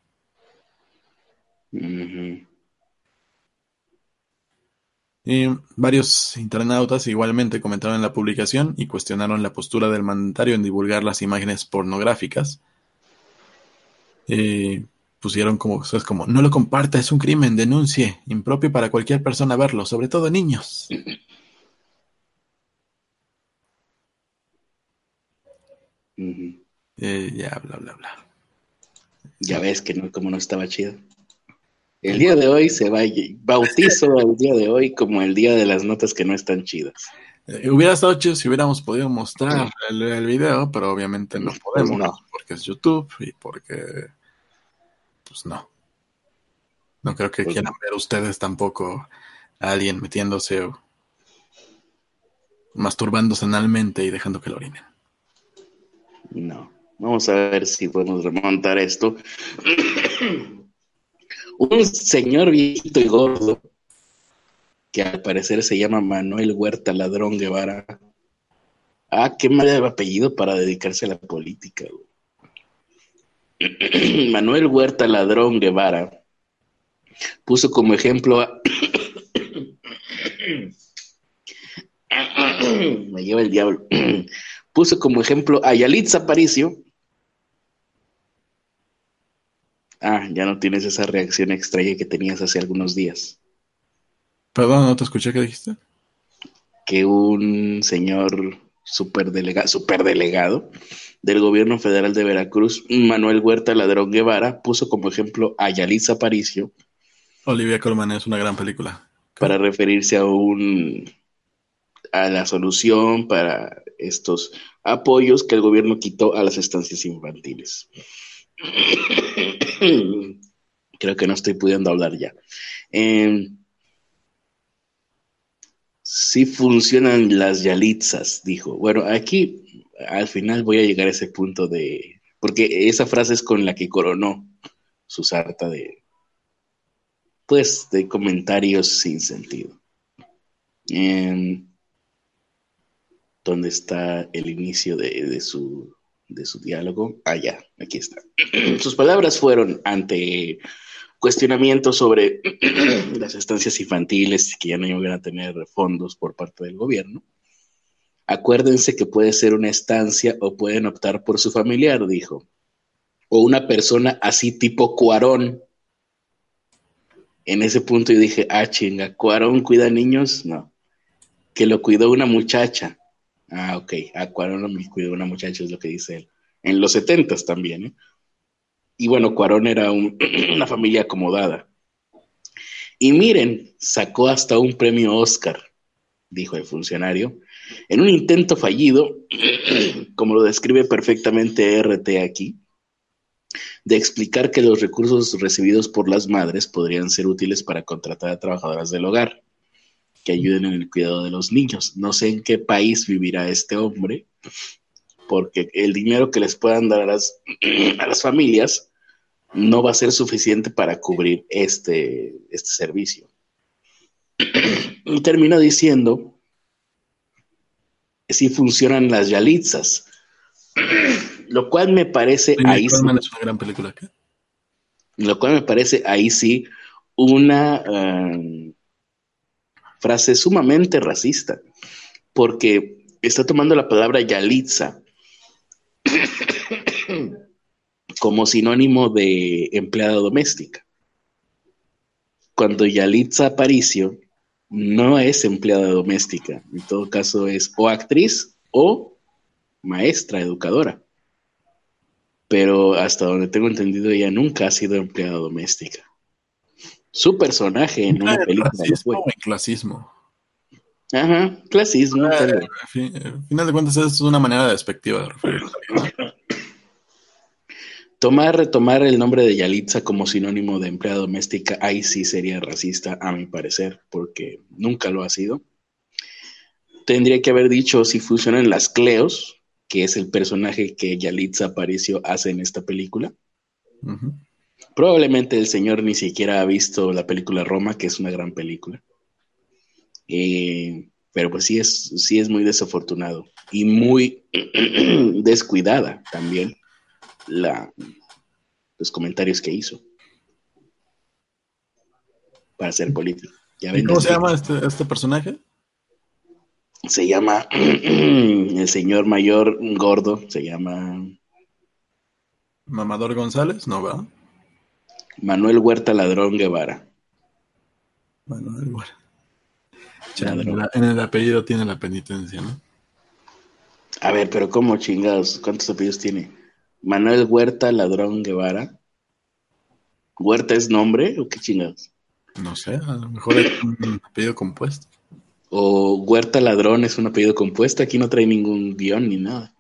Y varios internautas igualmente comentaron en la publicación y cuestionaron la postura del mandatario en divulgar las imágenes pornográficas. Eh, pusieron como, es como, no lo comparta, es un crimen, denuncie, impropio para cualquier persona verlo, sobre todo niños. <laughs> Eh, ya, bla, bla, bla. Ya ves que no, como no estaba chido. El día de hoy se va, bautizo el día de hoy como el día de las notas que no están chidas. Eh, hubiera estado chido si hubiéramos podido mostrar el, video, pero obviamente no pues podemos, porque es YouTube y porque pues no. No creo que pues quieran ver ustedes tampoco a alguien metiéndose o masturbándose analmente y dejando que lo orinen. No. Vamos a ver si podemos remontar esto. <clears throat> Un señor viejito y gordo, que al parecer se llama Manuel Huerta Ladrón Guevara. Ah, qué mal apellido para dedicarse a la política. Güey. <clears throat> Manuel Huerta Ladrón Guevara puso como ejemplo a... <clears throat> Me lleva el diablo. <clears throat> puso como ejemplo a Yalitza Aparicio. Ah, ya no tienes esa reacción extraña que tenías hace algunos días. Perdón, no te escuché, ¿qué dijiste? Que un señor superdelegado, superdelegado del gobierno federal de Veracruz, Manuel Huerta Ladrón Guevara, puso como ejemplo a Yalitza Aparicio. Olivia Colman es una gran película. Para referirse a un a la solución para estos apoyos que el gobierno quitó a las estancias infantiles. <coughs> Creo que no estoy pudiendo hablar ya. Eh, sí funcionan las yalitzas, dijo. Bueno, aquí al final voy a llegar a ese punto de, porque esa frase es con la que coronó su sarta de, pues, de comentarios sin sentido. ¿Dónde está el inicio de, su, de su diálogo? Ah, aquí está. <clears throat> Sus palabras fueron ante cuestionamientos sobre <clears throat> las estancias infantiles que ya no iban a tener fondos por parte del gobierno Acuérdense que puede ser una estancia o pueden optar por su familiar, dijo. O una persona así tipo Cuarón. En ese punto yo dije, ah, chinga, ¿Cuarón cuida niños? No. Que lo cuidó una muchacha. Ah, ok. A Cuarón lo cuidó una muchacha, es lo que dice él. En los setentas también, ¿eh? Y bueno, Cuarón era <clears throat> una familia acomodada. Y miren, sacó hasta un premio Oscar, dijo el funcionario, en un intento fallido, <clears throat> como lo describe perfectamente RT aquí, de explicar que los recursos recibidos por las madres podrían ser útiles para contratar a trabajadoras del hogar que ayuden en el cuidado de los niños. No sé en qué país vivirá este hombre, porque el dinero que les puedan dar a las, <clears throat> a las familias no va a ser suficiente para cubrir este, este servicio. Y termina diciendo si funcionan las yalitzas. Lo cual me parece ahí sí, una gran película. Lo cual me parece ahí sí una um, frase sumamente racista, porque está tomando la palabra yalitza como sinónimo de empleada doméstica. Cuando Yalitza Aparicio no es empleada doméstica, en todo caso es o actriz o maestra, educadora. Pero hasta donde tengo entendido, ella nunca ha sido empleada doméstica. Su personaje en una película racismo clasismo. Ajá, clasismo. Eh, pero- al fin- al final de cuentas es una manera despectiva de referirse. <laughs> Tomar, retomar el nombre de Yalitza como sinónimo de empleada doméstica, ahí sí sería racista, a mi parecer, porque nunca lo ha sido. Tendría que haber dicho si funcionan las Cleos, que es el personaje que Yalitza Aparicio hace en esta película. Probablemente el señor ni siquiera ha visto la película Roma, que es una gran película. Eh, pero pues sí es, sí es muy desafortunado y muy <clears throat> descuidada también la, los comentarios que hizo para ser político. Ya ¿Y ven, cómo se llama este, este personaje? Se llama <clears throat> el señor mayor gordo, se llama Mamador González, no, ¿verdad? Manuel Huerta Ladrón Guevara. Ladrón. en, la- en el apellido tiene la penitencia, ¿no? A ver, pero ¿cómo chingados? ¿Cuántos apellidos tiene? Manuel Huerta Ladrón Guevara. ¿Huerta es nombre o qué chingados? No sé, a lo mejor es un apellido compuesto. ¿O Huerta Ladrón es un apellido compuesto? Aquí no trae ningún guion ni nada.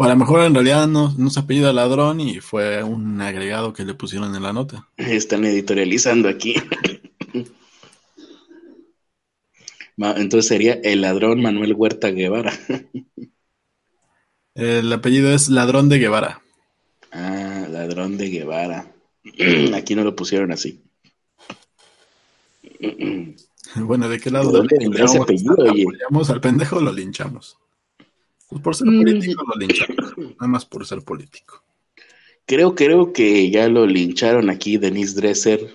O a lo mejor en realidad no, no se apellida ladrón y fue un agregado que le pusieron en la nota. Están editorializando aquí. <laughs> Entonces sería el ladrón Manuel Huerta Guevara. <laughs> El apellido es Ladrón de Guevara. Ah, ladrón de Guevara. <clears throat> Aquí no lo pusieron así. <clears throat> Bueno, ¿de qué lado? ¿De dónde vendrá ese linchamos? apellido, oye? ¿Apoyamos al pendejo lo linchamos? Pues por ser Mm. político lo linchamos. Nada más por ser político. Creo, creo que ya lo lincharon aquí. Denise Dresser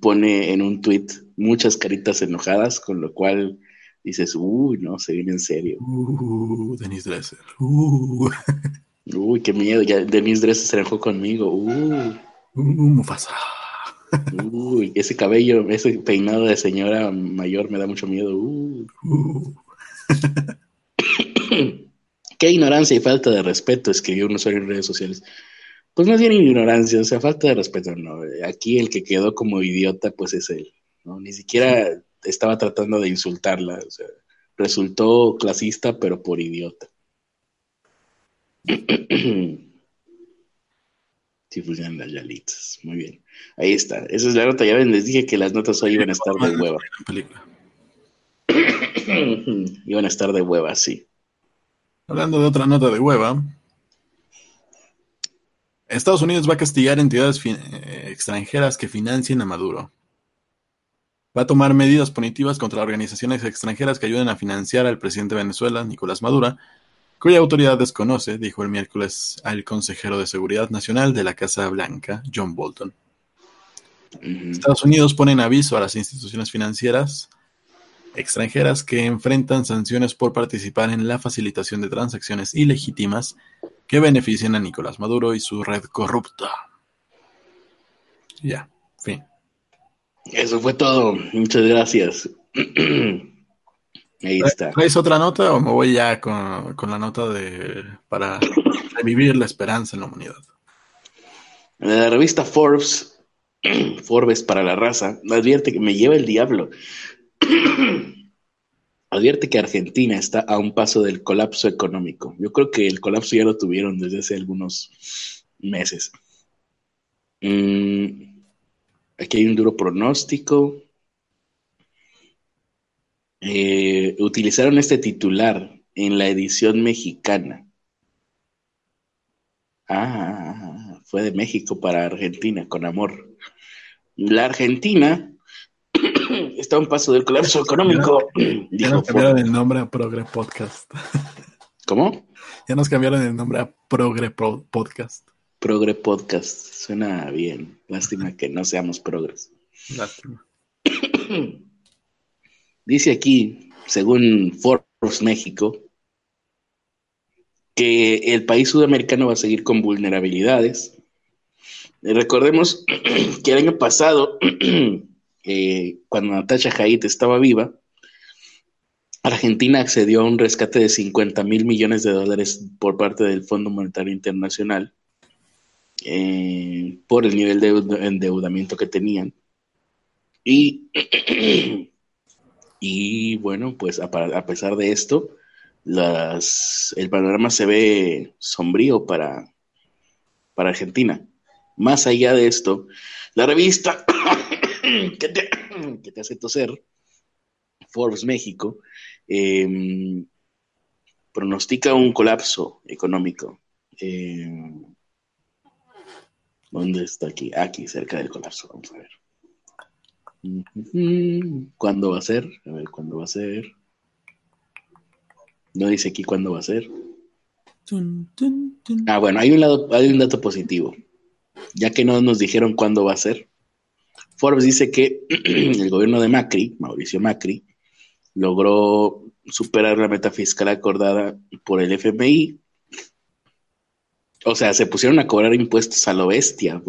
pone en un tweet muchas caritas enojadas, con lo cual dices, uy, no, se viene en serio. Uh, Denise Dresser. Uh, Uy, qué miedo. Ya Denise Dresser se enojó conmigo. Uh, uh, Mufasa. uy, ese cabello, ese peinado de señora mayor me da mucho miedo. Uh. Uh. Qué ignorancia y falta de respeto, escribió un usuario en redes sociales. Pues no tiene ignorancia, o sea, falta de respeto, no. Aquí el que quedó como idiota, pues es él, ¿no? Ni siquiera estaba tratando de insultarla, resultó clasista, pero por idiota. <clears throat> Sí funcionan las yalitas, muy bien. Ahí está, esa es la nota, ya ven, les dije que las notas hoy iban a estar de hueva. <clears throat> Iban a estar de hueva, sí. Hablando de otra nota de hueva, Estados Unidos va a castigar entidades eh, extranjeras que financien a Maduro. Va a tomar medidas punitivas contra organizaciones extranjeras que ayuden a financiar al presidente de Venezuela, Nicolás Maduro, cuya autoridad desconoce, dijo el miércoles al consejero de Seguridad Nacional de la Casa Blanca, John Bolton. Estados Unidos pone en aviso a las instituciones financieras extranjeras que enfrentan sanciones por participar en la facilitación de transacciones ilegítimas que beneficien a Nicolás Maduro y su red corrupta. Ya. Eso fue todo. Muchas gracias. <clears throat> Ahí está. ¿Traes otra nota o me voy ya con, con la nota de para revivir la esperanza en la humanidad? La revista Forbes, <clears throat> Forbes para la raza, advierte que me lleva el diablo. <clears throat> advierte que Argentina está a un paso del colapso económico. Yo creo que el colapso ya lo tuvieron desde hace algunos meses. Mm, aquí hay un duro pronóstico. Eh, utilizaron este titular en la edición mexicana. Ah, fue de México para Argentina, con amor. La Argentina <clears throat> está a un paso del colapso económico, <clears throat> Ya nos cambiaron el nombre a Progre Podcast. ¿Cómo? <laughs> Ya nos cambiaron el nombre a Progre Pro- Podcast. Progre Podcast. Suena bien. Lástima que no seamos progres. Lástima. <clears throat> Dice aquí, según Forbes México, que el país sudamericano va a seguir con vulnerabilidades. Eh, Recordemos <clears throat> que el año pasado, <clears throat> eh, cuando Natasha Haidt estaba viva, Argentina accedió a un rescate de 50 mil millones de dólares por parte del Fondo Monetario Internacional eh, por el nivel de endeudamiento que tenían. Y <clears throat> Y bueno, pues a, pesar de esto, las, el panorama se ve sombrío para, para Argentina. Más allá de esto, la revista <coughs> que, te, que te hace toser, Forbes México, eh, pronostica un colapso económico. Eh, ¿Dónde está aquí? Aquí, cerca del colapso. Vamos a ver. ¿Cuándo va a ser? A ver, ¿cuándo va a ser? No dice aquí cuándo va a ser. Ah, bueno, hay un, lado, hay un dato positivo. Ya que no nos dijeron cuándo va a ser. Forbes dice que <clears throat> el gobierno de Macri, Mauricio Macri, logró superar la meta fiscal acordada por el FMI. O sea, se pusieron a cobrar impuestos a lo bestia,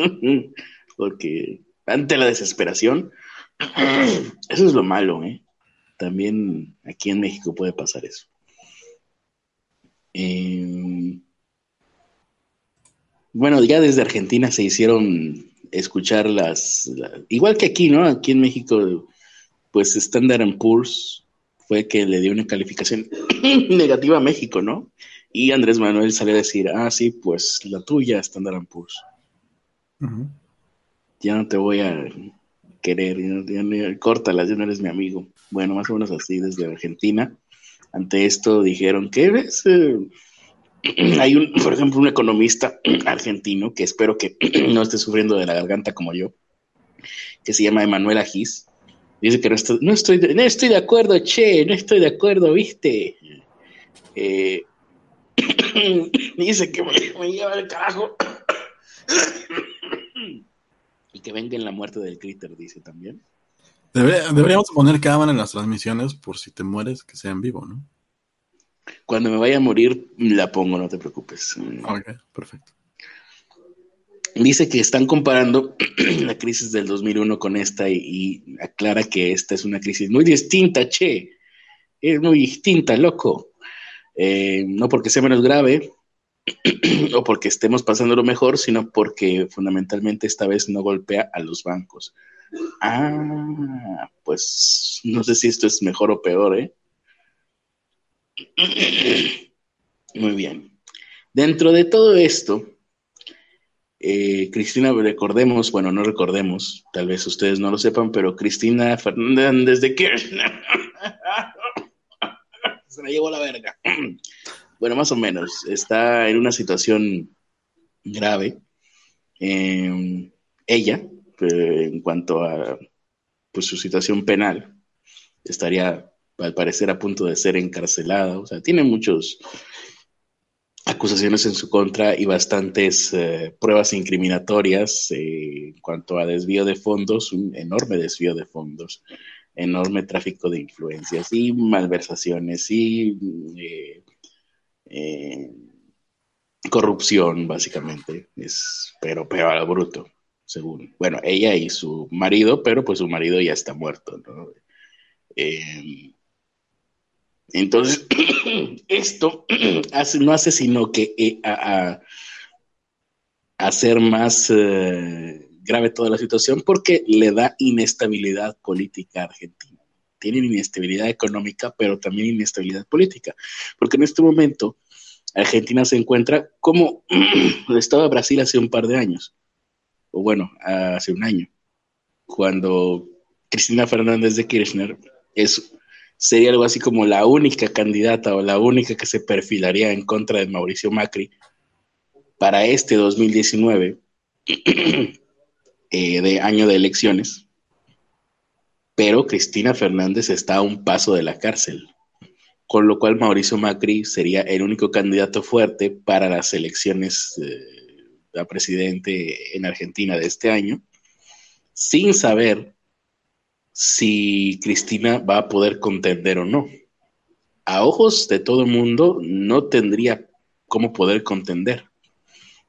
<laughs> porque ante la desesperación, <clears throat> eso es lo malo, ¿eh? También aquí en México puede pasar eso. Em, bueno, ya desde Argentina se hicieron escuchar las, igual que aquí, ¿no? Aquí en México, pues Standard Poor's fue que le dio una calificación <clears throat> negativa a México, ¿no? Y Andrés Manuel salió a decir, ah, sí, pues la tuya, Standard Poor's. Ya no te voy a querer, ya, ya, córtalas, ya no eres mi amigo. Bueno, más o menos así desde Argentina. Ante esto dijeron que es, eh, <clears throat> hay un, por ejemplo, un economista <clears throat> argentino que espero que no esté sufriendo de la garganta como yo, que se llama Emanuel Agis, Dice que no estoy, no estoy, no estoy de acuerdo, che, no estoy de acuerdo, viste. Eh, <coughs> dice que me, lleva el carajo. <coughs> y que venga en la muerte del Critter, dice también. deberíamos poner cámara en las transmisiones por si te mueres, que sea en vivo, ¿no? Cuando me vaya a morir, la pongo, no te preocupes. Ok, perfecto dice que están comparando <clears throat> la crisis del 2001 con esta y, aclara que esta es una crisis muy distinta, che, es muy distinta, loco. Eh, no porque sea menos grave <clears throat> o porque estemos pasando lo mejor, sino porque fundamentalmente esta vez no golpea a los bancos. Ah, pues no sé si esto es mejor o peor, ¿eh? <clears throat> Muy bien. Dentro de todo esto, eh, Cristina, recordemos, bueno, no recordemos, tal vez ustedes no lo sepan, pero Cristina Fernández de Kirchner <laughs> se la llevó la verga. <clears throat> bueno, más o menos, está en una situación grave. Em, ella, eh, en cuanto a pues, su situación penal, estaría al parecer a punto de ser encarcelada, o sea, tiene muchos acusaciones en su contra y bastantes eh, pruebas incriminatorias eh, en cuanto a desvío de fondos, un enorme desvío de fondos, enorme tráfico de influencias y malversaciones y eh, corrupción, básicamente. Es, pero peor al bruto, según. Bueno, ella y su marido, pero pues su marido ya está muerto, ¿no? Entonces, <clears throat> esto <clears throat> no hace sino que eh, a, hacer más eh, grave toda la situación porque le da inestabilidad política a Argentina. Tienen inestabilidad económica, pero también inestabilidad política. Porque en este momento Argentina se encuentra como <clears throat> estaba Brasil hace un par de años, o bueno, hace un año, cuando Cristina Fernández de Kirchner es sería algo así como la única candidata o la única que se perfilaría en contra de Mauricio Macri para este 2019, <clears throat> eh, de año de elecciones. Pero Cristina Fernández está a un paso de la cárcel, con lo cual Mauricio Macri sería el único candidato fuerte para las elecciones a presidente en Argentina de este año, sin saber si Cristina va a poder contender o no. A ojos de todo el mundo no tendría cómo poder contender.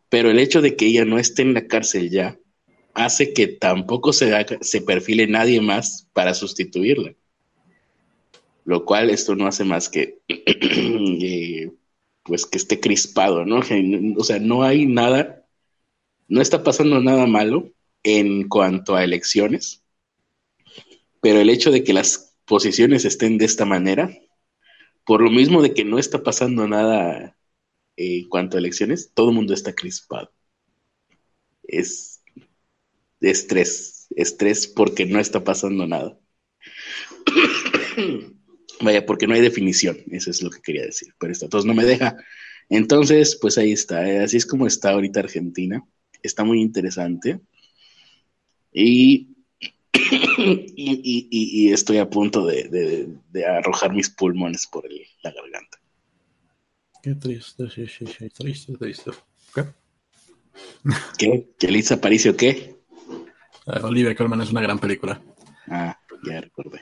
Pero el hecho de que ella no esté en la cárcel ya hace que tampoco se, se perfile nadie más para sustituirla. Lo cual esto no hace más que <clears throat> eh, pues que esté crispado, ¿no? O sea, no hay nada, no está pasando nada malo en cuanto a elecciones pero el hecho de que las posiciones estén de esta manera, por lo mismo de que no está pasando nada en cuanto a elecciones, todo el mundo está crispado. Es estrés, estrés porque no está pasando nada. <coughs> Vaya, porque no hay definición, eso es lo que quería decir, pero esto entonces no me deja. Entonces, pues ahí está, eh, así es como está ahorita Argentina, está muy interesante. Y, <coughs> y, estoy a punto de, arrojar mis pulmones por la garganta. Qué triste, sí, sí, sí, triste, triste. ¿Qué? ¿Qué? ¿Que Liz Aparicio qué? Uh, Olivia Colman es una gran película. Ah, ya recordé.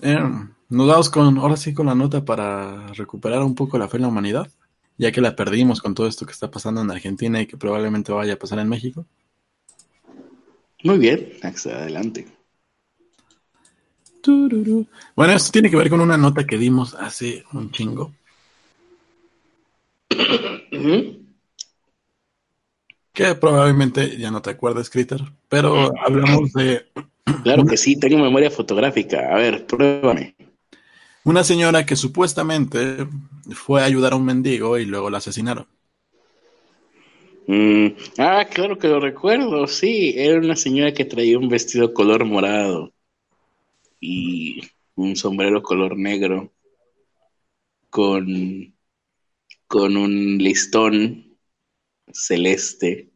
Eh, nos damos con, ahora sí con la nota para recuperar un poco la fe en la humanidad, ya que la perdimos con todo esto que está pasando en Argentina y que probablemente vaya a pasar en México. Muy bien, adelante. Bueno, esto tiene que ver con una nota que dimos hace un chingo. Que probablemente ya no te acuerdas, Critter, pero hablamos de... Claro que sí, tengo memoria fotográfica. A ver, pruébame. Una señora que supuestamente fue a ayudar a un mendigo y luego la asesinaron. Mm, ah, claro que lo recuerdo, sí. Era una señora que traía un vestido color morado y un sombrero color negro con, con un listón celeste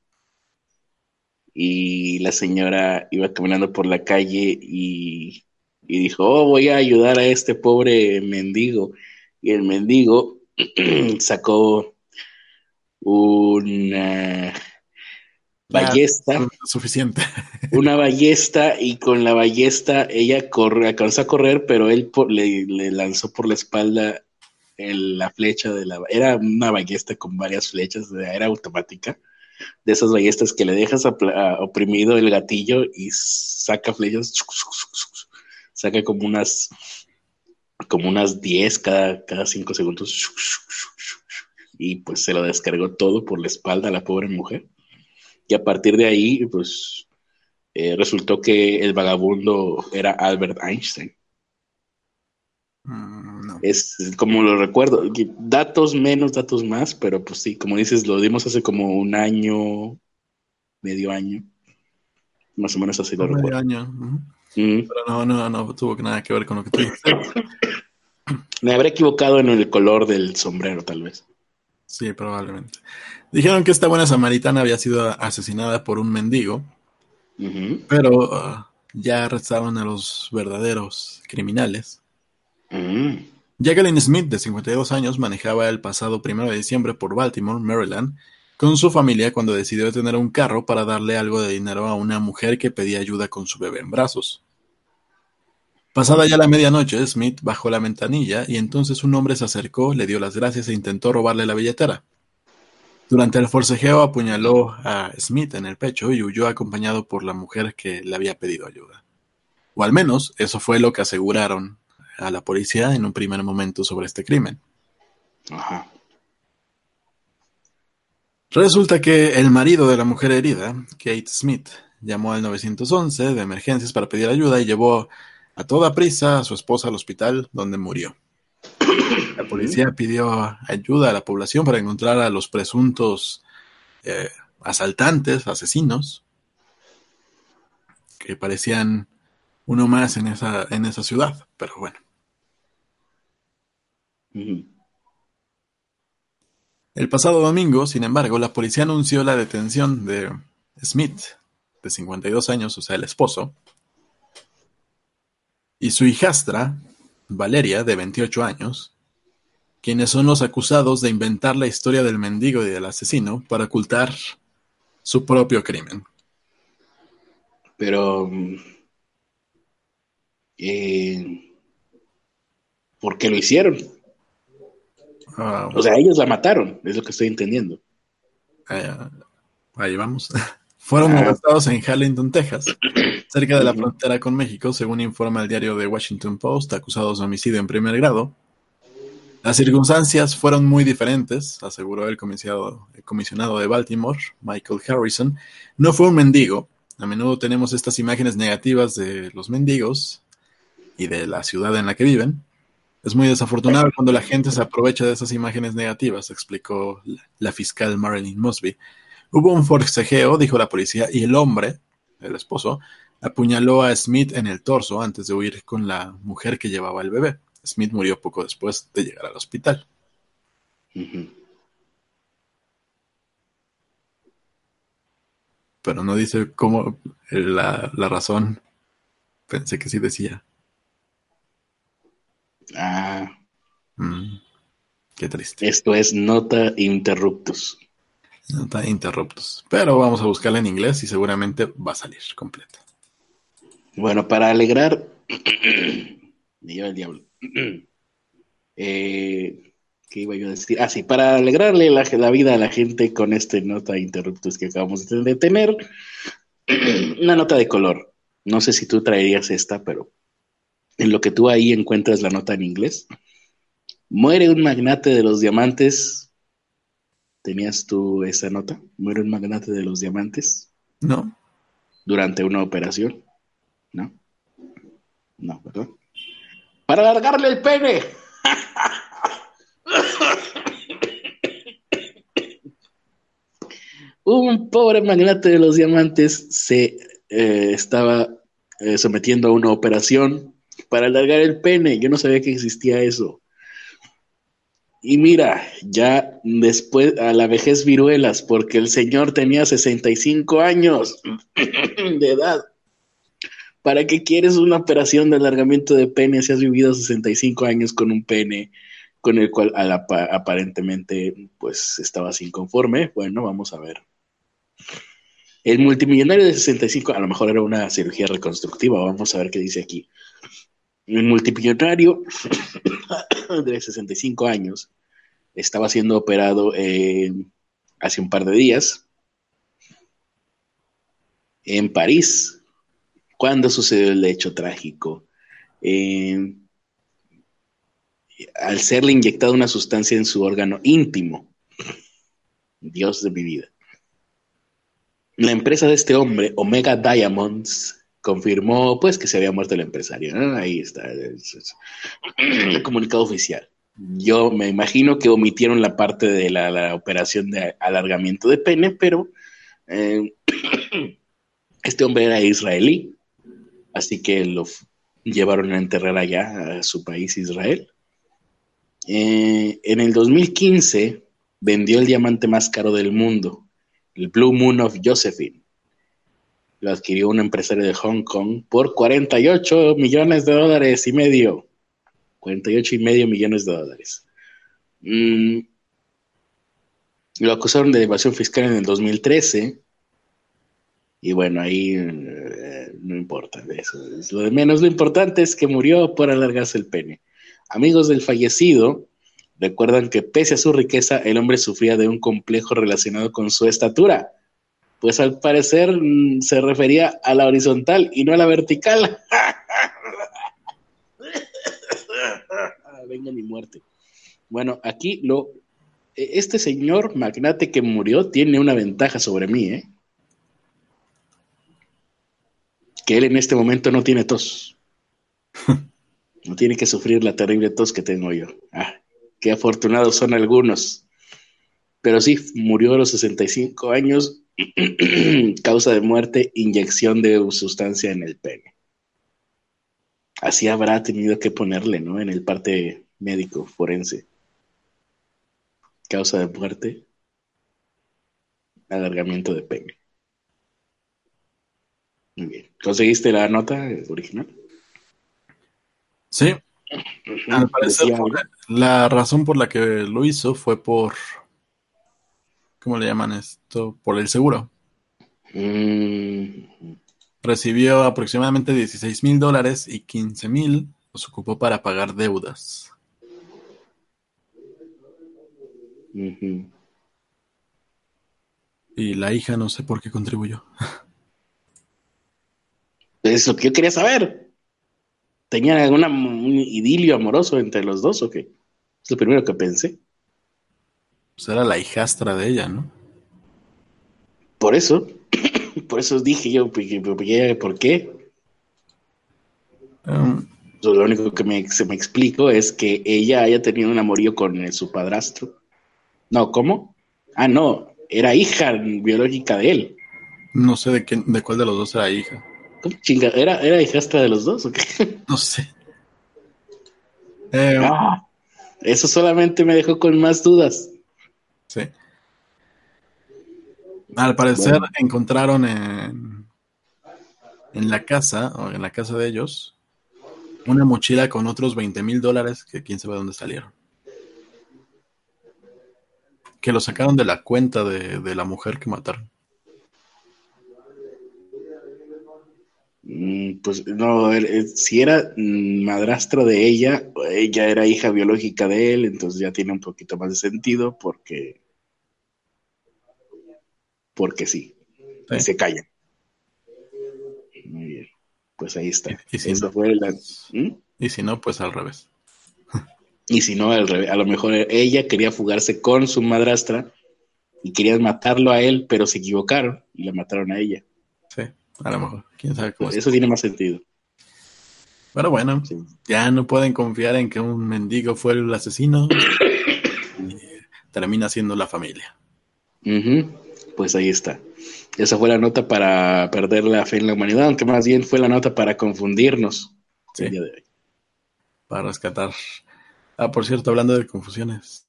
y la señora iba caminando por la calle y, dijo, oh, voy a ayudar a este pobre mendigo. Y el mendigo <clears throat> sacó una ballesta. suficiente. <laughs> una ballesta y con la ballesta ella corre, alcanzó a correr, pero él le, le, lanzó por la espalda la flecha de la... Era una ballesta con varias flechas, era automática de esas ballestas que le dejas oprimido el gatillo y saca flechas, saca como unas como unas 10 cada, cada 5 segundos y pues se lo descargó todo por la espalda a la pobre mujer. Y a partir de ahí, pues eh, resultó que el vagabundo era Albert Einstein. Mm, es como lo recuerdo, datos menos, datos más, pero pues sí, como dices, lo dimos hace como un año, medio año, más o menos así lo recuerdo. año. Pero no, no, no tuvo nada que ver con lo que tú dijiste. <coughs> Me habré equivocado en el color del sombrero, tal vez. Sí, probablemente. Dijeron que esta buena samaritana había sido asesinada por un mendigo, pero uh, ya arrestaron a los verdaderos criminales Mm. Jacqueline Smith, de 52 años, manejaba el pasado 1 de diciembre por Baltimore, Maryland, con su familia cuando decidió tener un carro para darle algo de dinero a una mujer que pedía ayuda con su bebé en brazos. Pasada ya la medianoche, Smith bajó la ventanilla y entonces un hombre se acercó, le dio las gracias e intentó robarle la billetera. Durante el forcejeo apuñaló a Smith en el pecho y huyó acompañado por la mujer que le había pedido ayuda. O al menos eso fue lo que aseguraron a la policía en un primer momento sobre este crimen. Ajá. Resulta que el marido de la mujer herida, Kate Smith, llamó al 911 de emergencias para pedir ayuda y llevó a toda prisa a su esposa al hospital donde murió. La policía pidió ayuda a la población para encontrar a los presuntos eh, asaltantes, asesinos, que parecían uno más en esa, en esa ciudad, pero bueno. El pasado domingo, sin embargo, la policía anunció la detención de Smith, de 52 años, o sea, el esposo, y su hijastra, Valeria, de 28 años, quienes son los acusados de inventar la historia del mendigo y del asesino para ocultar su propio crimen. Pero... Eh, ¿Por qué lo hicieron? Ah, o sea, ellos la mataron, es lo que estoy entendiendo. ahí vamos. <laughs> Fueron arrestados en Harlington, Texas, cerca de la frontera con México, según informa el diario The Washington Post, acusados de homicidio en primer grado. Las circunstancias fueron muy diferentes, aseguró el comisionado, el comisionado de Baltimore, Michael Harrison. No fue un mendigo. A menudo tenemos estas imágenes negativas de los mendigos, y de la ciudad en la que viven. Es muy desafortunado cuando la gente se aprovecha de esas imágenes negativas, explicó la fiscal Marilyn Mosby. Hubo un forcejeo, dijo la policía, y el hombre, el esposo, apuñaló a Smith en el torso antes de huir con la mujer que llevaba el bebé. Smith murió poco después de llegar al hospital. Pero no dice cómo la, la razón. Pensé que sí decía. Ah. Mm, qué triste. Esto es nota interruptus. Nota interruptus. Pero vamos a buscarla en inglés y seguramente va a salir completa. Bueno, para alegrar. <clears throat> Me lleva el diablo. <clears throat> eh, ¿Qué iba yo a decir? Ah, sí, para alegrarle la, la vida a la gente con este nota interruptus que acabamos de tener. <clears throat> Una nota de color. No sé si tú traerías esta, pero en lo que tú ahí encuentras la nota en inglés. Muere un magnate de los diamantes. ¿Tenías tú esa nota? Muere un magnate de los diamantes. No. Durante una operación. ¿No? No, ¿verdad? Para alargarle el pene. <coughs> un pobre magnate de los diamantes se eh, estaba eh, sometiendo a una operación para alargar el pene. Yo no sabía que existía eso. Y mira, ya después a la vejez viruelas, porque el señor tenía 65 años <clears throat> de edad. ¿Para qué quieres una operación de alargamiento de pene si has vivido 65 años con un pene con el cual aparentemente pues estabas inconforme? Bueno, vamos a ver. El multimillonario de 65, a lo mejor era una cirugía reconstructiva, vamos a ver qué dice aquí. El multimillonario <clears throat> de 65 años estaba siendo operado eh, hace un par de días en París, cuando sucedió el hecho trágico. Eh, al serle inyectada una sustancia en su órgano íntimo. Dios de mi vida. La empresa de este hombre, Omega Diamonds, confirmó pues que se había muerto el empresario. Ahí está el comunicado oficial. Yo me imagino que omitieron la parte de la, operación de alargamiento de pene, pero eh, <clears throat> este hombre era israelí, así que lo llevaron a enterrar allá a su país, Israel. Eh, en el 2015 vendió el diamante más caro del mundo, el Blue Moon of Josephine lo adquirió un empresario de Hong Kong por 48 millones de dólares y medio. 48 y medio millones de dólares. Mm. Lo acusaron de evasión fiscal en el 2013. Y bueno, ahí eh, no importa eso. Es lo de menos. Lo importante es que murió por alargarse el pene. Amigos del fallecido recuerdan que pese a su riqueza, el hombre sufría de un complejo relacionado con su estatura pues al parecer mm, se refería a la horizontal y no a la vertical. <laughs> Venga mi muerte. Bueno, aquí lo e, este señor magnate que murió tiene una ventaja sobre mí, ¿eh? Que él en este momento no tiene tos. <laughs> No tiene que sufrir la terrible tos que tengo yo. Ah, qué afortunados son algunos. Pero sí, murió a los 65 años <clears throat> Causa de muerte, inyección de sustancia en el pene. Así habrá tenido que ponerle, ¿no? En el parte médico, forense. Causa de muerte, alargamiento de pene. Muy bien. ¿Conseguiste la nota original? Sí. Al parecer, la razón por la que lo hizo fue por ¿cómo le llaman esto? Por el seguro. Mm. Recibió aproximadamente 16 mil dólares y 15 mil los ocupó para pagar deudas. Y la hija no sé por qué contribuyó. Eso que yo quería saber. ¿Tenían algún idilio amoroso entre los dos o qué? Es lo primero que pensé. Pues era la hijastra de ella, ¿no? Por eso, <clears throat> por eso dije yo, ¿por qué? Um, lo único que me, se me explico es que ella haya tenido un amorío con su padrastro. No, ¿cómo? Ah, no, era hija biológica de él. No sé de, qué, de cuál de los dos era hija. ¿Cómo chinga? ¿Era, ¿Era hijastra de los dos o qué? <laughs> No sé. Eh, Ah, eso solamente me dejó con más dudas. Sí. Al parecer Bueno. encontraron en, en la casa, o en la casa de ellos, una mochila con otros 20 mil dólares que quién sabe dónde salieron. Que lo sacaron de la cuenta de, de la mujer que mataron. Mm, Pues no, él- si era madrastra de ella, ella era hija biológica de él, entonces ya tiene un poquito más de sentido porque, porque sí, Sí. y se calla. Muy bien, pues ahí está. Y- y si Eso no, fue la... ¿Mm? Y si no, pues al revés. Y si no, al revés, a lo mejor ella quería fugarse con su madrastra y querían matarlo a él, pero se equivocaron y la mataron a ella. Sí, a lo mejor. Quién sabe cómo es. Eso tiene más sentido. Pero bueno, sí. ya no pueden confiar en que un mendigo fue el asesino. Y termina siendo la familia. Ujú, Pues ahí está. Esa fue la nota para perder la fe en la humanidad, aunque más bien fue la nota para confundirnos Sí. el día de hoy. para rescatar. Ah, por cierto, hablando de confusiones.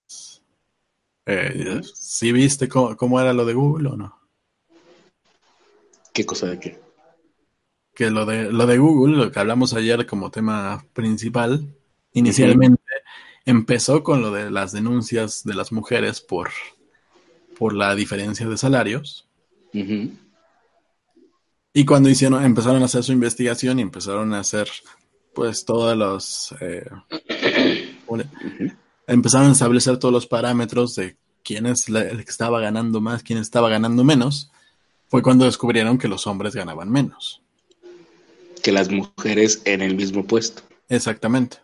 Eh, ¿Sí viste cómo, cómo era lo de Google o no? ¿Qué cosa de qué? Que lo de, lo de Google, lo que hablamos ayer como tema principal, inicialmente empezó con lo de las denuncias de las mujeres por, por la diferencia de salarios. Y cuando hicieron, empezaron a hacer su investigación y empezaron a hacer pues todos los eh, ¿cómo le- ujú. Empezaron a establecer todos los parámetros de quién es la- el que estaba ganando más, quién estaba ganando menos, fue cuando descubrieron que los hombres ganaban menos. Que las mujeres en el mismo puesto. Exactamente.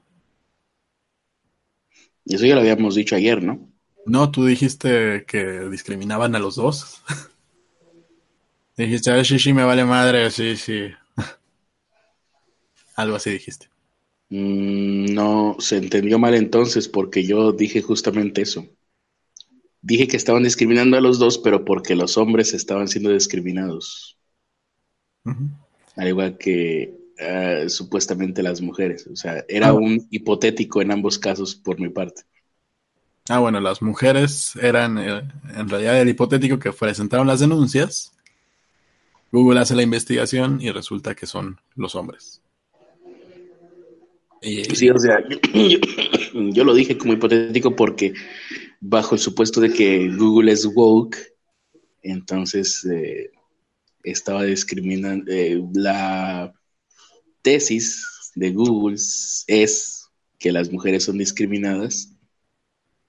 Y eso ya lo habíamos dicho ayer, ¿no? No, tú dijiste que discriminaban a los dos. <laughs> dijiste, sí, sí, me vale madre, sí, sí. <laughs> Algo así dijiste. Mm, no, se entendió mal entonces porque yo dije justamente eso. Dije que estaban discriminando a los dos, pero porque los hombres estaban siendo discriminados. Al igual que ah, supuestamente las mujeres. O sea, era Ah. un hipotético en ambos casos por mi parte. Ah, bueno, las mujeres eran eh, en realidad el hipotético que presentaron las denuncias. Google hace la investigación y resulta que son los hombres. Sí, o sea, <coughs> yo, lo dije como hipotético porque bajo el supuesto de que Google es woke, entonces eh, estaba discriminando. eh, la tesis de Google es que las mujeres son discriminadas,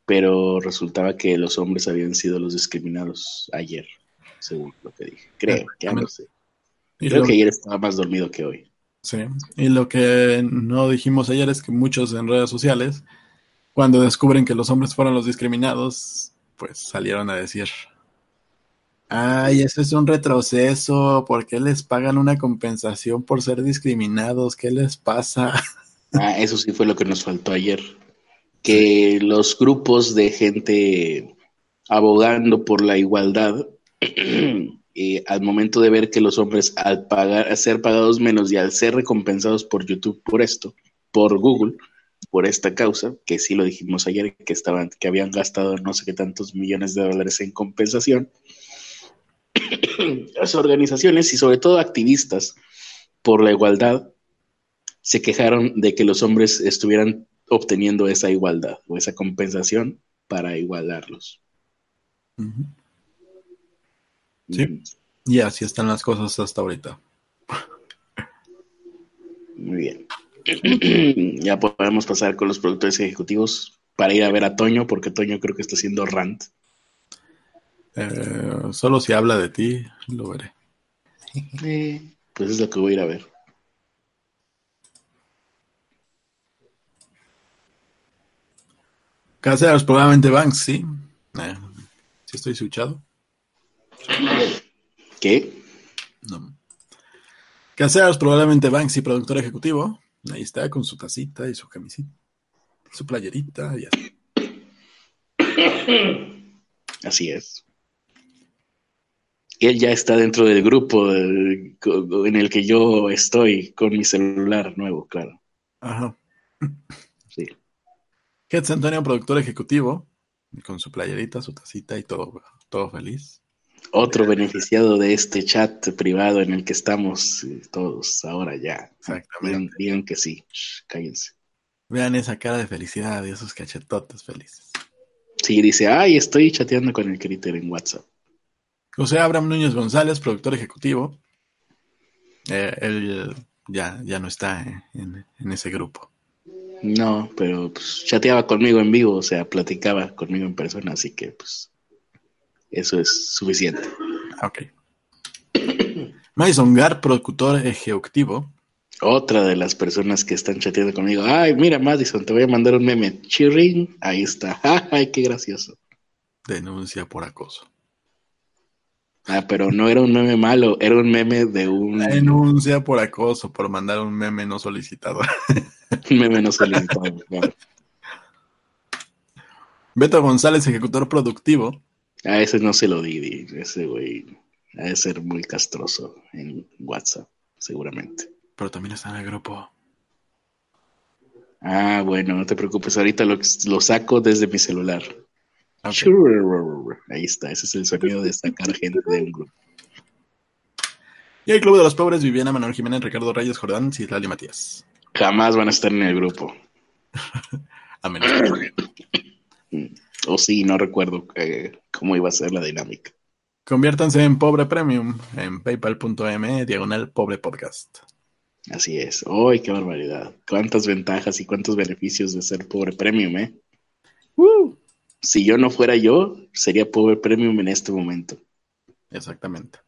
pero resultaba que los hombres habían sido los discriminados ayer, según lo que dije. Creo, ya no sé. Creo que ayer estaba más dormido que hoy. Sí, y lo que no dijimos ayer es que muchos en redes sociales, cuando descubren que los hombres fueron los discriminados, pues salieron a decir, ay, eso es un retroceso, ¿por qué les pagan una compensación por ser discriminados? ¿Qué les pasa? <laughs> Ah, eso sí fue lo que nos faltó ayer. Que los grupos de gente abogando por la igualdad, <clears throat> eh, al momento de ver que los hombres al pagar, ser pagados menos y al ser recompensados por YouTube por esto, por Google, por esta causa, que sí lo dijimos ayer, que estaban, que habían gastado no sé qué tantos millones de dólares en compensación, <coughs> las organizaciones y sobre todo activistas por la igualdad se quejaron de que los hombres estuvieran obteniendo esa igualdad o esa compensación para igualarlos. Ujú. Sí. Mm, Y así están las cosas hasta ahorita. Muy bien. <clears throat> ya podemos pasar con los productores ejecutivos para ir a ver a Toño, porque Toño creo que está haciendo rant. Eh, solo si habla de ti, lo veré. <laughs> Pues es lo que voy a ir a ver. Caseros, probablemente Banksy. Eh, si estoy escuchado. ¿Qué? No. Caseros, probablemente Banksy, productor ejecutivo. Ahí está con su tacita y su camisita, su playerita y así. Así es. Él ya está dentro del grupo en el que yo estoy con mi celular nuevo, claro. Ajá. Sí. Hetz Antonio, productor ejecutivo, con su playerita, su tacita y todo, todo feliz. Otro beneficiado de este chat privado en el que estamos eh, todos ahora ya. Exactamente. Digan, que sí. cállense. Vean esa cara de felicidad y esos cachetotes felices. Sí, dice, ay, estoy chateando con el Critter en WhatsApp. José Abraham Núñez González, productor ejecutivo. Eh, él ya, ya no está en, ese grupo. No, pero pues, chateaba conmigo en vivo, o sea, platicaba conmigo en persona, así que pues eso es suficiente. Ok. <clears throat> Mason Gar, productor ejecutivo. Otra de las personas que están chateando conmigo. Ay, mira, Madison, te voy a mandar un meme. Chirring, ahí está. <laughs> Ay, qué gracioso. Denuncia por acoso. Ah, pero no era un meme malo, era un meme de un. Denuncia por acoso, por mandar un meme no solicitado. <laughs> un meme no solicitado, Beto González, ejecutor productivo. A ese no se lo di, ese güey. Ha de ser muy castroso en WhatsApp, seguramente. Pero también está en el grupo. Ah, bueno, no te preocupes. Ahorita lo, lo saco desde mi celular. Ahí está, ese es el sonido de sacar gente de un grupo. Y el Club de los Pobres, Viviana, Manuel Jiménez, Ricardo Reyes, Jordán, Citlali y Matías. Jamás van a estar en el grupo. <laughs> a menos. <clears throat> o sí, no recuerdo eh, cómo iba a ser la dinámica. Conviértanse en Pobre Premium en paypal.me diagonal Pobre Podcast. Así es. ¡Uy, qué barbaridad! ¿Cuántas ventajas y cuántos beneficios de ser Pobre Premium, eh? Uh. Si yo no fuera yo, sería Pobre Premium en este momento. Exactamente.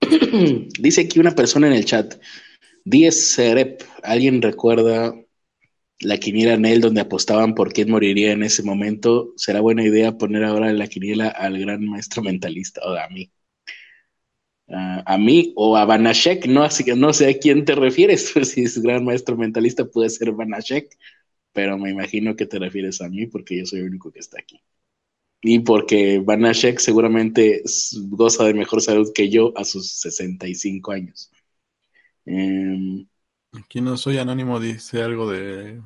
<clears throat> Dice aquí una persona en el chat. Diez Serep, ¿alguien recuerda la quiniela en él donde apostaban por quién moriría en ese momento? ¿Será buena idea poner ahora la quiniela al gran maestro mentalista o a mí? a mí o a Banashek, no, así que no sé a quién te refieres, <laughs> pues si es gran maestro mentalista puede ser Banashek, pero me imagino que te refieres a mí porque yo soy el único que está aquí. Y porque Banashek seguramente goza de mejor salud que yo a sus 65 años. Eh, aquí no soy anónimo, dice algo de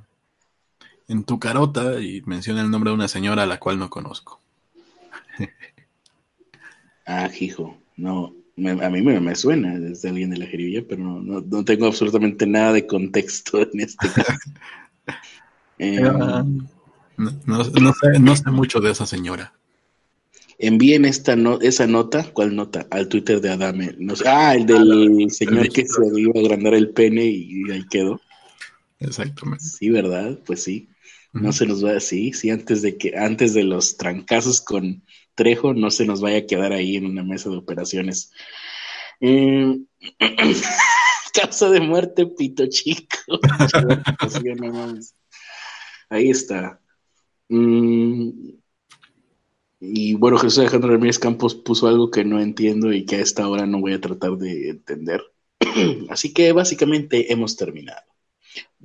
en tu carota y menciona el nombre de una señora a la cual no conozco. <laughs> ah, hijo, no, a mí me, suena desde alguien de la jerilla, pero no, tengo absolutamente nada de contexto <laughs> en este caso. <laughs> Eh, no, sé, no sé mucho de esa señora. Envíen esta esa nota, ¿cuál nota? Al Twitter de Adame. ah, el del señor que se iba a agrandar el pene y ahí quedó. Exactamente. Sí, ¿verdad? Pues sí. No se nos va así, sí, antes de que, antes de los trancazos con Trejo, no se nos vaya a quedar ahí en una mesa de operaciones. Eh, <clears throat> causa de muerte, pito chico. <laughs> ahí está. Mm, y bueno, Jesús Alejandro Ramírez Campos puso algo que no entiendo y que a esta hora no voy a tratar de entender. <clears throat> Así que básicamente hemos terminado.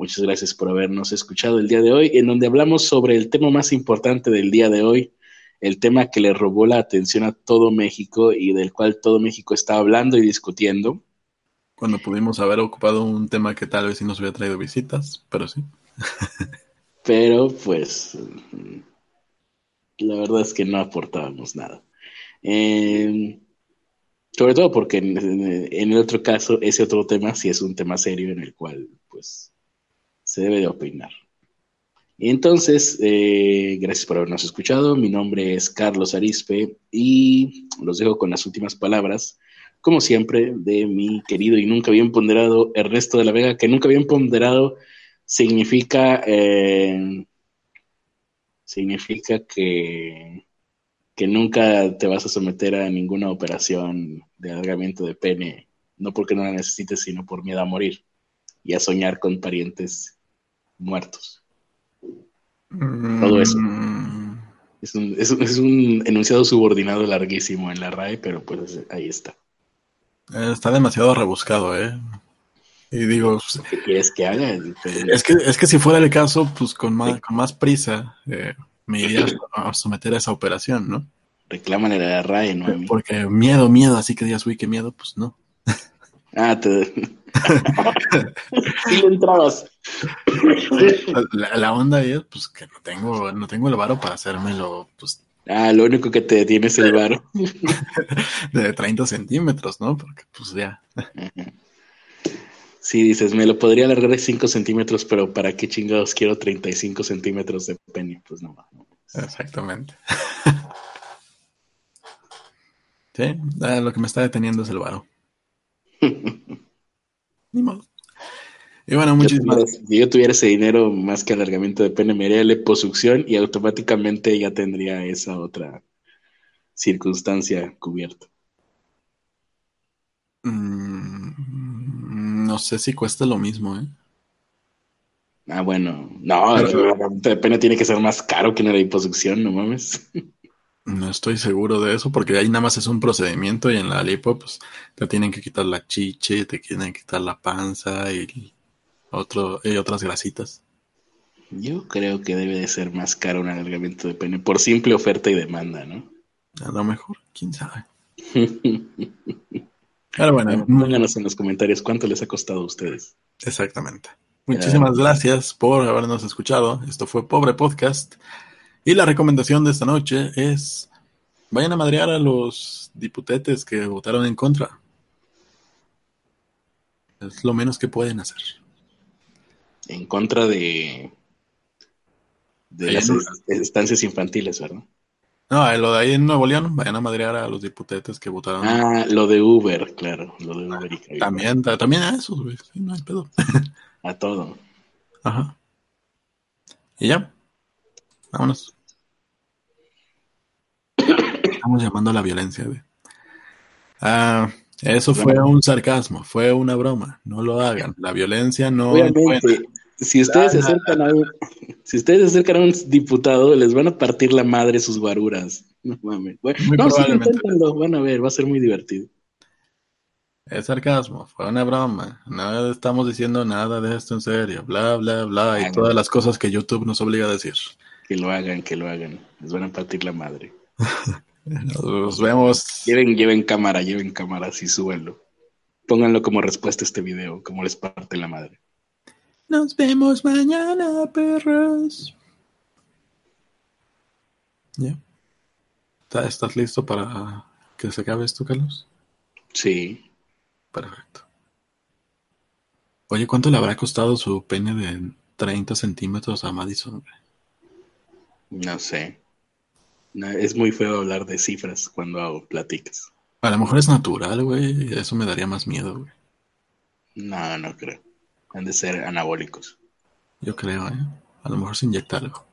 Muchas gracias por habernos escuchado el día de hoy, en donde hablamos sobre el tema más importante del día de hoy, el tema que le robó la atención a todo México y del cual todo México está hablando y discutiendo. Cuando pudimos haber ocupado un tema que tal vez sí nos hubiera traído visitas, pero sí. <laughs> pero pues la verdad es que no aportábamos nada. Em, sobre todo porque en, en, el otro caso, ese otro tema sí es un tema serio en el cual pues se debe de opinar. Y entonces, eh, gracias por habernos escuchado. Mi nombre es Carlos Arispe y los dejo con las últimas palabras, como siempre, de mi querido y nunca bien ponderado Ernesto de la Vega, que nunca bien ponderado significa, eh, significa que, que nunca te vas a someter a ninguna operación de alargamiento de pene, no porque no la necesites, sino por miedo a morir y a soñar con parientes muertos. Todo eso. Mm. Es un, es, un, enunciado subordinado larguísimo en la RAE, pero pues ahí está. Está demasiado rebuscado, ¿eh? Y digo, pues, ¿Qué quieres que haga? es que, es que si fuera el caso, pues con más, con más prisa eh, me iría a someter a esa operación, ¿no? Reclámale a la RAE, no. Porque miedo, miedo, así que digas, uy, qué miedo, pues no. Ah, te... <laughs> le entrabas. La, la onda es, pues, que no tengo, no tengo el varo para hacérmelo, pues, Ah, lo único que te detiene es el varo. <laughs> de 30 centímetros, ¿no? Porque, pues, ya. Sí, dices, me lo podría alargar de 5 centímetros, pero ¿para qué chingados quiero 35 centímetros de pene? Pues no. no. Exactamente. <laughs> Sí, ah, lo que me está deteniendo es el varo. <laughs> Ni modo. Y bueno, muchísimas tuviera- Si yo tuviera ese dinero más que alargamiento de pene, me haría liposucción y automáticamente ya tendría esa otra circunstancia cubierta. Mm, no sé si cuesta lo mismo, ¿eh? Ah, bueno. No, el alargamiento de pene tiene que ser más caro que una liposucción, no mames. <laughs> No estoy seguro de eso porque ahí nada más es un procedimiento y en la lipo pues te tienen que quitar la chiche, te quieren quitar la panza y otro y otras grasitas. Yo creo que debe de ser más caro un alargamiento de pene por simple oferta y demanda, ¿no? A lo mejor, quién sabe. <laughs> Pero bueno, Pónganos en los comentarios cuánto les ha costado a ustedes. exactamente. Muchísimas gracias por habernos escuchado. Esto fue Pobre Podcast. Y la recomendación de esta noche es vayan a madrear a los diputetes que votaron en contra. Es lo menos que pueden hacer. En contra de, de las estancias infantiles, ¿verdad? No, eh, lo de ahí en Nuevo León, vayan a madrear a los diputetes que votaron. Ah, lo de Uber, claro, lo de Uber y también, ta- también a esos, güey. Sí, no hay pedo. A todo. Ajá. Y ya. Vámonos. Estamos llamando a la violencia, güey. Ah, eso fue un sarcasmo, fue una broma. No lo hagan. La violencia no es. Obviamente, si ustedes se acercan a un, si ustedes se acercan a un diputado, les van a partir la madre sus guaruras. No mames. Bueno, Muy no, sí, van a ver, va a ser muy divertido. Es sarcasmo, fue una broma. No estamos diciendo nada de esto en serio. Bla, bla, bla. Y Ah, todas las cosas que YouTube nos obliga a decir. Que lo hagan, que lo hagan. Les van a partir la madre. <laughs> Nos vemos. Lleven, lleven cámara, lleven cámara, así súbanlo. Pónganlo como respuesta a este video, como les parte la madre. Nos vemos mañana, perros. ¿Ya? ¿Está- ¿Estás listo para que se acabe esto, Carlos? Sí. Perfecto. Oye, ¿cuánto le habrá costado su pene de 30 centímetros a Madison? No sé. No, es muy feo hablar de cifras cuando hago platicas. A lo mejor es natural, güey. Eso me daría más miedo, güey. No, no creo. Han de ser anabólicos. Yo creo, ¿eh? A lo mejor se inyecta algo.